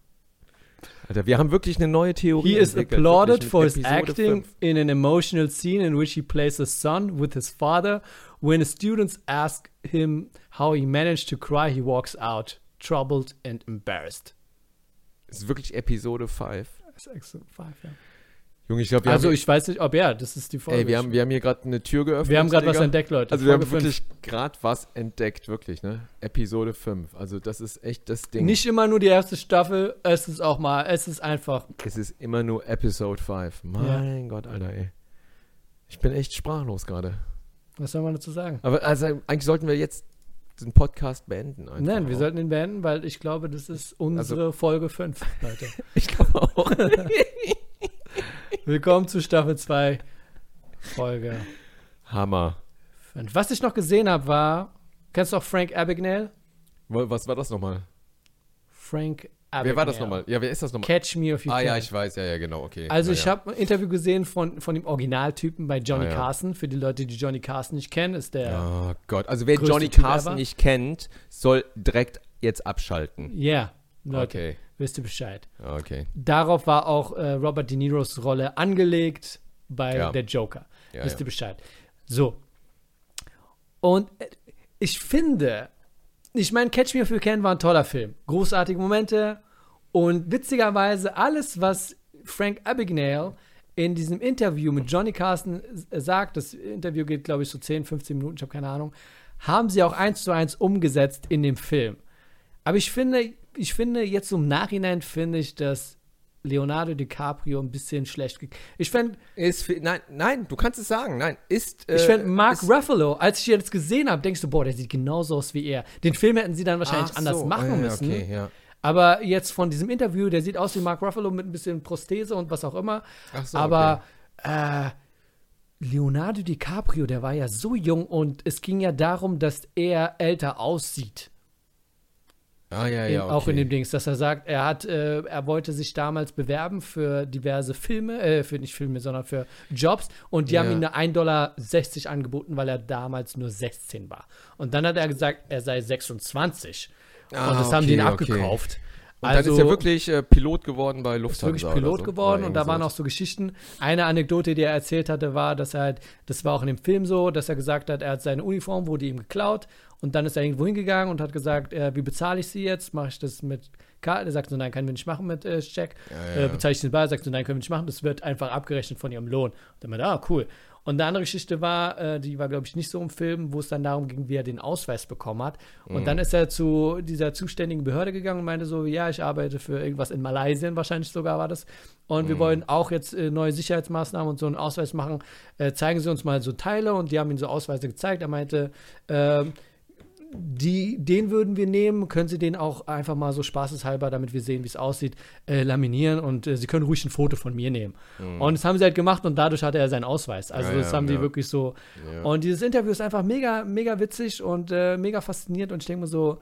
Alter, wir haben wirklich eine neue Theorie. He is applauded for his acting 5. in an emotional scene in which he plays a son with his father. When students ask him how he managed to cry, he walks out, troubled and embarrassed. Das ist wirklich Episode 5. Das ist Episode 5, ja. Junge, ich glaube, Also, ich weiß nicht, ob ja, das ist die Folge. Ey, wir haben, wir haben hier gerade eine Tür geöffnet. Wir haben gerade was entdeckt, Leute. Also, wir haben wirklich gerade was entdeckt, wirklich, ne? Episode 5. Also, das ist echt das Ding. Nicht immer nur die erste Staffel, es ist auch mal, es ist einfach. Es ist immer nur Episode 5. Mein ja. Gott, Alter, ey. Ich bin echt sprachlos gerade. Was soll man dazu sagen? Aber also, eigentlich sollten wir jetzt den Podcast beenden. Nein, wir auch. sollten ihn beenden, weil ich glaube, das ist unsere also, Folge 5, Leute. ich glaube auch. Willkommen zu Staffel 2, Folge. Hammer. Und was ich noch gesehen habe, war. Kennst du auch Frank Abagnale? Was war das nochmal? Frank Abagnale. Wer war das nochmal? Ja, wer ist das nochmal? Catch Me If You ah, Can. Ah, ja, ich weiß, ja, ja, genau, okay. Also, ja, ich ja. habe ein Interview gesehen von, von dem Originaltypen bei Johnny ah, ja. Carson. Für die Leute, die Johnny Carson nicht kennen, ist der. Oh Gott, also wer Johnny Carson nicht kennt, soll direkt jetzt abschalten. Ja, yeah, Leute. Okay wisst ihr Bescheid. Okay. Darauf war auch äh, Robert De Niros Rolle angelegt bei ja. der Joker. Ja, wisst ihr Bescheid. So. Und äh, ich finde, ich meine, Catch Me If You Can war ein toller Film. Großartige Momente und witzigerweise alles, was Frank Abagnale in diesem Interview mit Johnny Carson äh, sagt, das Interview geht, glaube ich, so 10, 15 Minuten, ich habe keine Ahnung, haben sie auch eins zu eins umgesetzt in dem Film. Aber ich finde, ich finde, jetzt im Nachhinein finde ich, dass Leonardo DiCaprio ein bisschen schlecht. Ich fände. Nein, nein, du kannst es sagen. Nein, ist. Äh, ich fände Mark Ruffalo, als ich jetzt gesehen habe, denkst du, boah, der sieht genauso aus wie er. Den Film hätten sie dann wahrscheinlich Ach anders so. machen müssen. Okay, ja. Aber jetzt von diesem Interview, der sieht aus wie Mark Ruffalo mit ein bisschen Prosthese und was auch immer. Ach so, Aber okay. äh, Leonardo DiCaprio, der war ja so jung und es ging ja darum, dass er älter aussieht. Ah, ja, ja, in, auch in dem Dings, dass er sagt, er hat, äh, er wollte sich damals bewerben für diverse Filme, äh, für nicht Filme, sondern für Jobs und die ja. haben ihm eine 1,60 Dollar angeboten, weil er damals nur 16 war. Und dann hat er gesagt, er sei 26. Ah, und das okay, haben die ihn abgekauft. Okay. Und also, dann ist er wirklich äh, Pilot geworden bei Lufthansa. Ist wirklich Pilot so. geworden und da waren auch so Geschichten. Eine Anekdote, die er erzählt hatte, war, dass er halt, das war auch in dem Film so, dass er gesagt hat, er hat seine Uniform, wurde ihm geklaut und dann ist er irgendwo hingegangen und hat gesagt, äh, wie bezahle ich sie jetzt? Mache ich das mit Karte? Er sagt so, nein, können wir nicht machen mit äh, Check. Ja, ja. Äh, bezahle ich sie bar? Er sagt so, nein, können wir nicht machen. Das wird einfach abgerechnet von ihrem Lohn. Und dann meinte, ah, cool. Und eine andere Geschichte war, äh, die war, glaube ich, nicht so im Film, wo es dann darum ging, wie er den Ausweis bekommen hat. Und mhm. dann ist er zu dieser zuständigen Behörde gegangen und meinte so, ja, ich arbeite für irgendwas in Malaysia, wahrscheinlich sogar war das. Und mhm. wir wollen auch jetzt äh, neue Sicherheitsmaßnahmen und so einen Ausweis machen. Äh, zeigen Sie uns mal so Teile. Und die haben ihm so Ausweise gezeigt. Er meinte, äh, die, den würden wir nehmen, können Sie den auch einfach mal so spaßeshalber, damit wir sehen, wie es aussieht, äh, laminieren und äh, Sie können ruhig ein Foto von mir nehmen. Mhm. Und das haben sie halt gemacht und dadurch hatte er seinen Ausweis. Also ja, das ja, haben ja. die wirklich so. Und dieses Interview ist einfach mega, mega witzig und äh, mega fasziniert und ich denke mir so,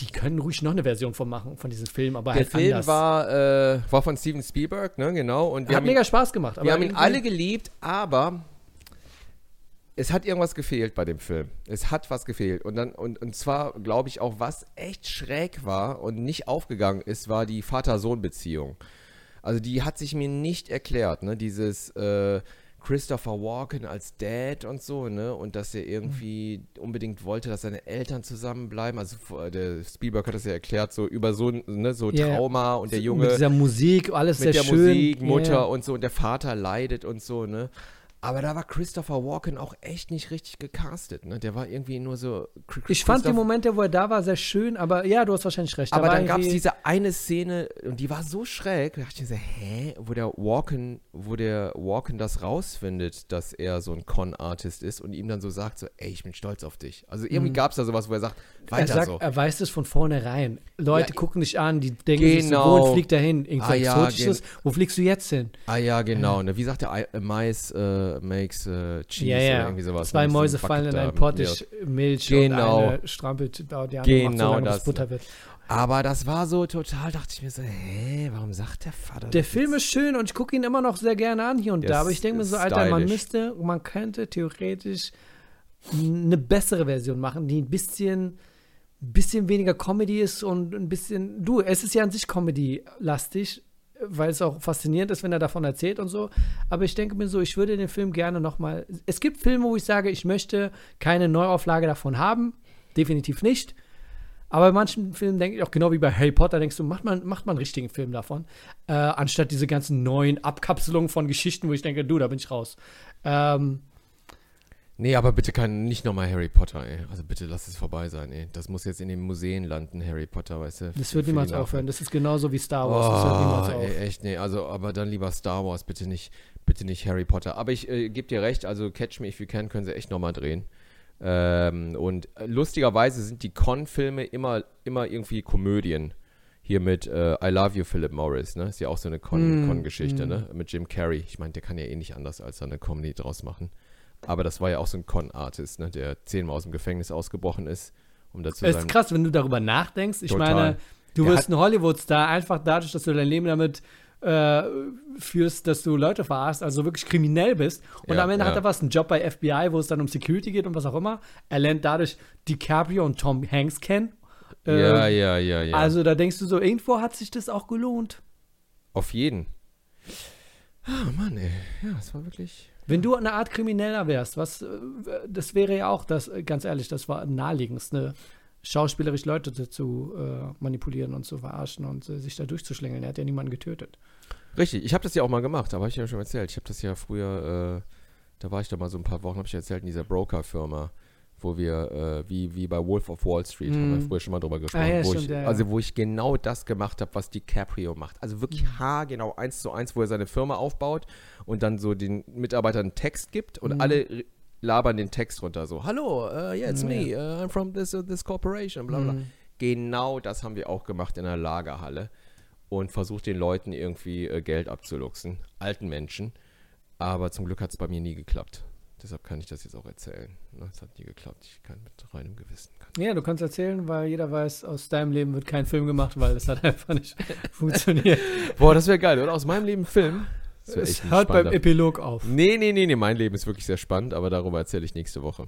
die können ruhig noch eine Version von machen, von diesem Film, aber Der halt Film anders. War, äh, war von Steven Spielberg, ne, genau. Und Hat mega Spaß gemacht. wir haben ihn alle geliebt, aber es hat irgendwas gefehlt bei dem Film. Es hat was gefehlt. Und dann, und, und zwar, glaube ich, auch, was echt schräg war und nicht aufgegangen ist, war die Vater-Sohn-Beziehung. Also die hat sich mir nicht erklärt, ne? Dieses äh, Christopher Walken als Dad und so, ne? Und dass er irgendwie unbedingt wollte, dass seine Eltern zusammenbleiben. Also der Spielberg hat das ja erklärt, so über so, ne, so yeah. Trauma und der Junge. Mit dieser Musik, alles mit sehr der schön. Musik, Mutter yeah. und so und der Vater leidet und so, ne? Aber da war Christopher Walken auch echt nicht richtig gecastet. Ne? Der war irgendwie nur so. Ich fand die Momente, wo er da war, sehr schön, aber ja, du hast wahrscheinlich recht. Aber dann gab es diese eine Szene und die war so schräg. Da dachte ich mir so, hä? Wo der Walken, wo der Walken das rausfindet, dass er so ein Con-Artist ist und ihm dann so sagt: so, ey, ich bin stolz auf dich. Also irgendwie mhm. gab es da sowas, wo er sagt, er sagt, so. Er weiß es von vornherein. Leute ja, gucken dich an, die denken genau. sich so, fliegt er hin? Irgendwo ah, ja, Exotisches. Wo fliegst du jetzt hin? Ah ja, genau. Ne? Wie sagt der Mais? Äh, makes uh, cheese ja, ja. oder irgendwie sowas. Zwei Mäuse fallen in einen Pott, Milch genau. und eine strampelt die andere genau so lange, das. Butter wird. Aber das war so total, dachte ich mir so, hä, warum sagt der Vater Der Film ist schön und ich gucke ihn immer noch sehr gerne an hier und yes, da. Aber ich denke mir so, Alter, stylisch. man müsste, man könnte theoretisch eine bessere Version machen, die ein bisschen, bisschen weniger Comedy ist und ein bisschen, du, es ist ja an sich Comedy-lastig, weil es auch faszinierend ist, wenn er davon erzählt und so. Aber ich denke mir so, ich würde den Film gerne noch mal. Es gibt Filme, wo ich sage, ich möchte keine Neuauflage davon haben. Definitiv nicht. Aber bei manchen Filmen denke ich auch genau wie bei Harry Potter, denkst du, macht man, macht man einen richtigen Film davon. Äh, anstatt diese ganzen neuen Abkapselungen von Geschichten, wo ich denke, du, da bin ich raus. Ähm, Nee, aber bitte kein, nicht nochmal Harry Potter, ey. Also bitte lass es vorbei sein, ey. Das muss jetzt in den Museen landen, Harry Potter, weißt du. Das wird niemals aufhören. Das ist genauso wie Star Wars. Oh, das hört niemals auf. Ey, echt, nee. Also, aber dann lieber Star Wars, bitte nicht, bitte nicht Harry Potter. Aber ich äh, gebe dir recht, also Catch Me If You Can können sie echt nochmal drehen. Ähm, und äh, lustigerweise sind die Con-Filme immer, immer irgendwie Komödien. Hier mit äh, I Love You, Philip Morris, ne? Ist ja auch so eine Con-Geschichte, mm, mm. ne? Mit Jim Carrey. Ich meine, der kann ja eh nicht anders als eine Comedy draus machen. Aber das war ja auch so ein Con-Artist, ne, der zehnmal aus dem Gefängnis ausgebrochen ist, um dazu Es ist krass, wenn du darüber nachdenkst. Ich Total. meine, du der wirst ein Hollywood-Star einfach dadurch, dass du dein Leben damit äh, führst, dass du Leute verarschst, also wirklich kriminell bist. Und ja, am Ende ja. hat er was, einen Job bei FBI, wo es dann um Security geht und was auch immer. Er lernt dadurch DiCaprio und Tom Hanks kennen. Äh, ja, ja, ja, ja. Also da denkst du so, irgendwo hat sich das auch gelohnt. Auf jeden. Ah, Mann, ey. Ja, es war wirklich wenn du eine Art Krimineller wärst, was, äh, das wäre ja auch das, äh, ganz ehrlich, das war naheliegendste, schauspielerisch Leute zu äh, manipulieren und zu verarschen und äh, sich da durchzuschlängeln. Er hat ja niemanden getötet. Richtig, ich habe das ja auch mal gemacht, aber habe ich ja schon erzählt. Ich habe das ja früher, äh, da war ich da mal so ein paar Wochen, habe ich erzählt, in dieser Broker-Firma wo wir, äh, wie, wie bei Wolf of Wall Street, mm. haben wir mhm. früher schon mal drüber gesprochen, ah, ja, wo stimmt, ich, ja, ja. also wo ich genau das gemacht habe, was DiCaprio macht. Also wirklich mm. haargenau eins zu eins, wo er seine Firma aufbaut und dann so den Mitarbeitern einen Text gibt und mm. alle labern den Text runter, so, hallo, uh, yeah, it's me, uh, I'm from this, uh, this corporation, bla bla. Mhm. Genau das haben wir auch gemacht in der Lagerhalle und versucht den Leuten irgendwie äh, Geld abzuluxen, alten Menschen. Aber zum Glück hat es bei mir nie geklappt. Deshalb kann ich das jetzt auch erzählen. Es hat nie geklappt. Ich kann mit reinem Gewissen. Kann ja, du kannst erzählen, weil jeder weiß, aus deinem Leben wird kein Film gemacht, weil es hat einfach nicht funktioniert. Boah, das wäre geil, oder? Aus meinem Leben Film. Es hört beim Epilog auf. Nee, nee, nee, nee, mein Leben ist wirklich sehr spannend, aber darüber erzähle ich nächste Woche.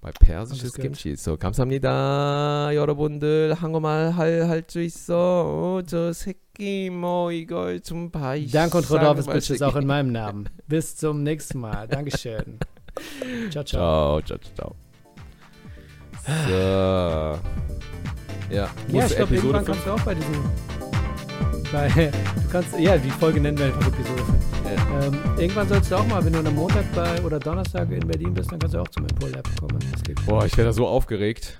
Bei persisches Kimchi. So, 감사합니다. 여러분들 한국말 할수 있어. 저 새끼 뭐 이걸 좀 봐. Danke und Rodolphus Bitch ist auch in meinem Namen. Bis zum nächsten Mal. Dankeschön. ciao, ciao. Ciao, ciao, ciao. So. Ja, ja ich glaube, irgendwann kannst du auch bei diesem bei, du kannst, ja, die Folge nennen wir einfach Episode 5. Ja. Ähm, irgendwann sollst du auch mal, wenn du am Montag bei oder Donnerstag in Berlin bist, dann kannst du auch zum Impol Lab kommen. Boah, ich wäre da so aufgeregt.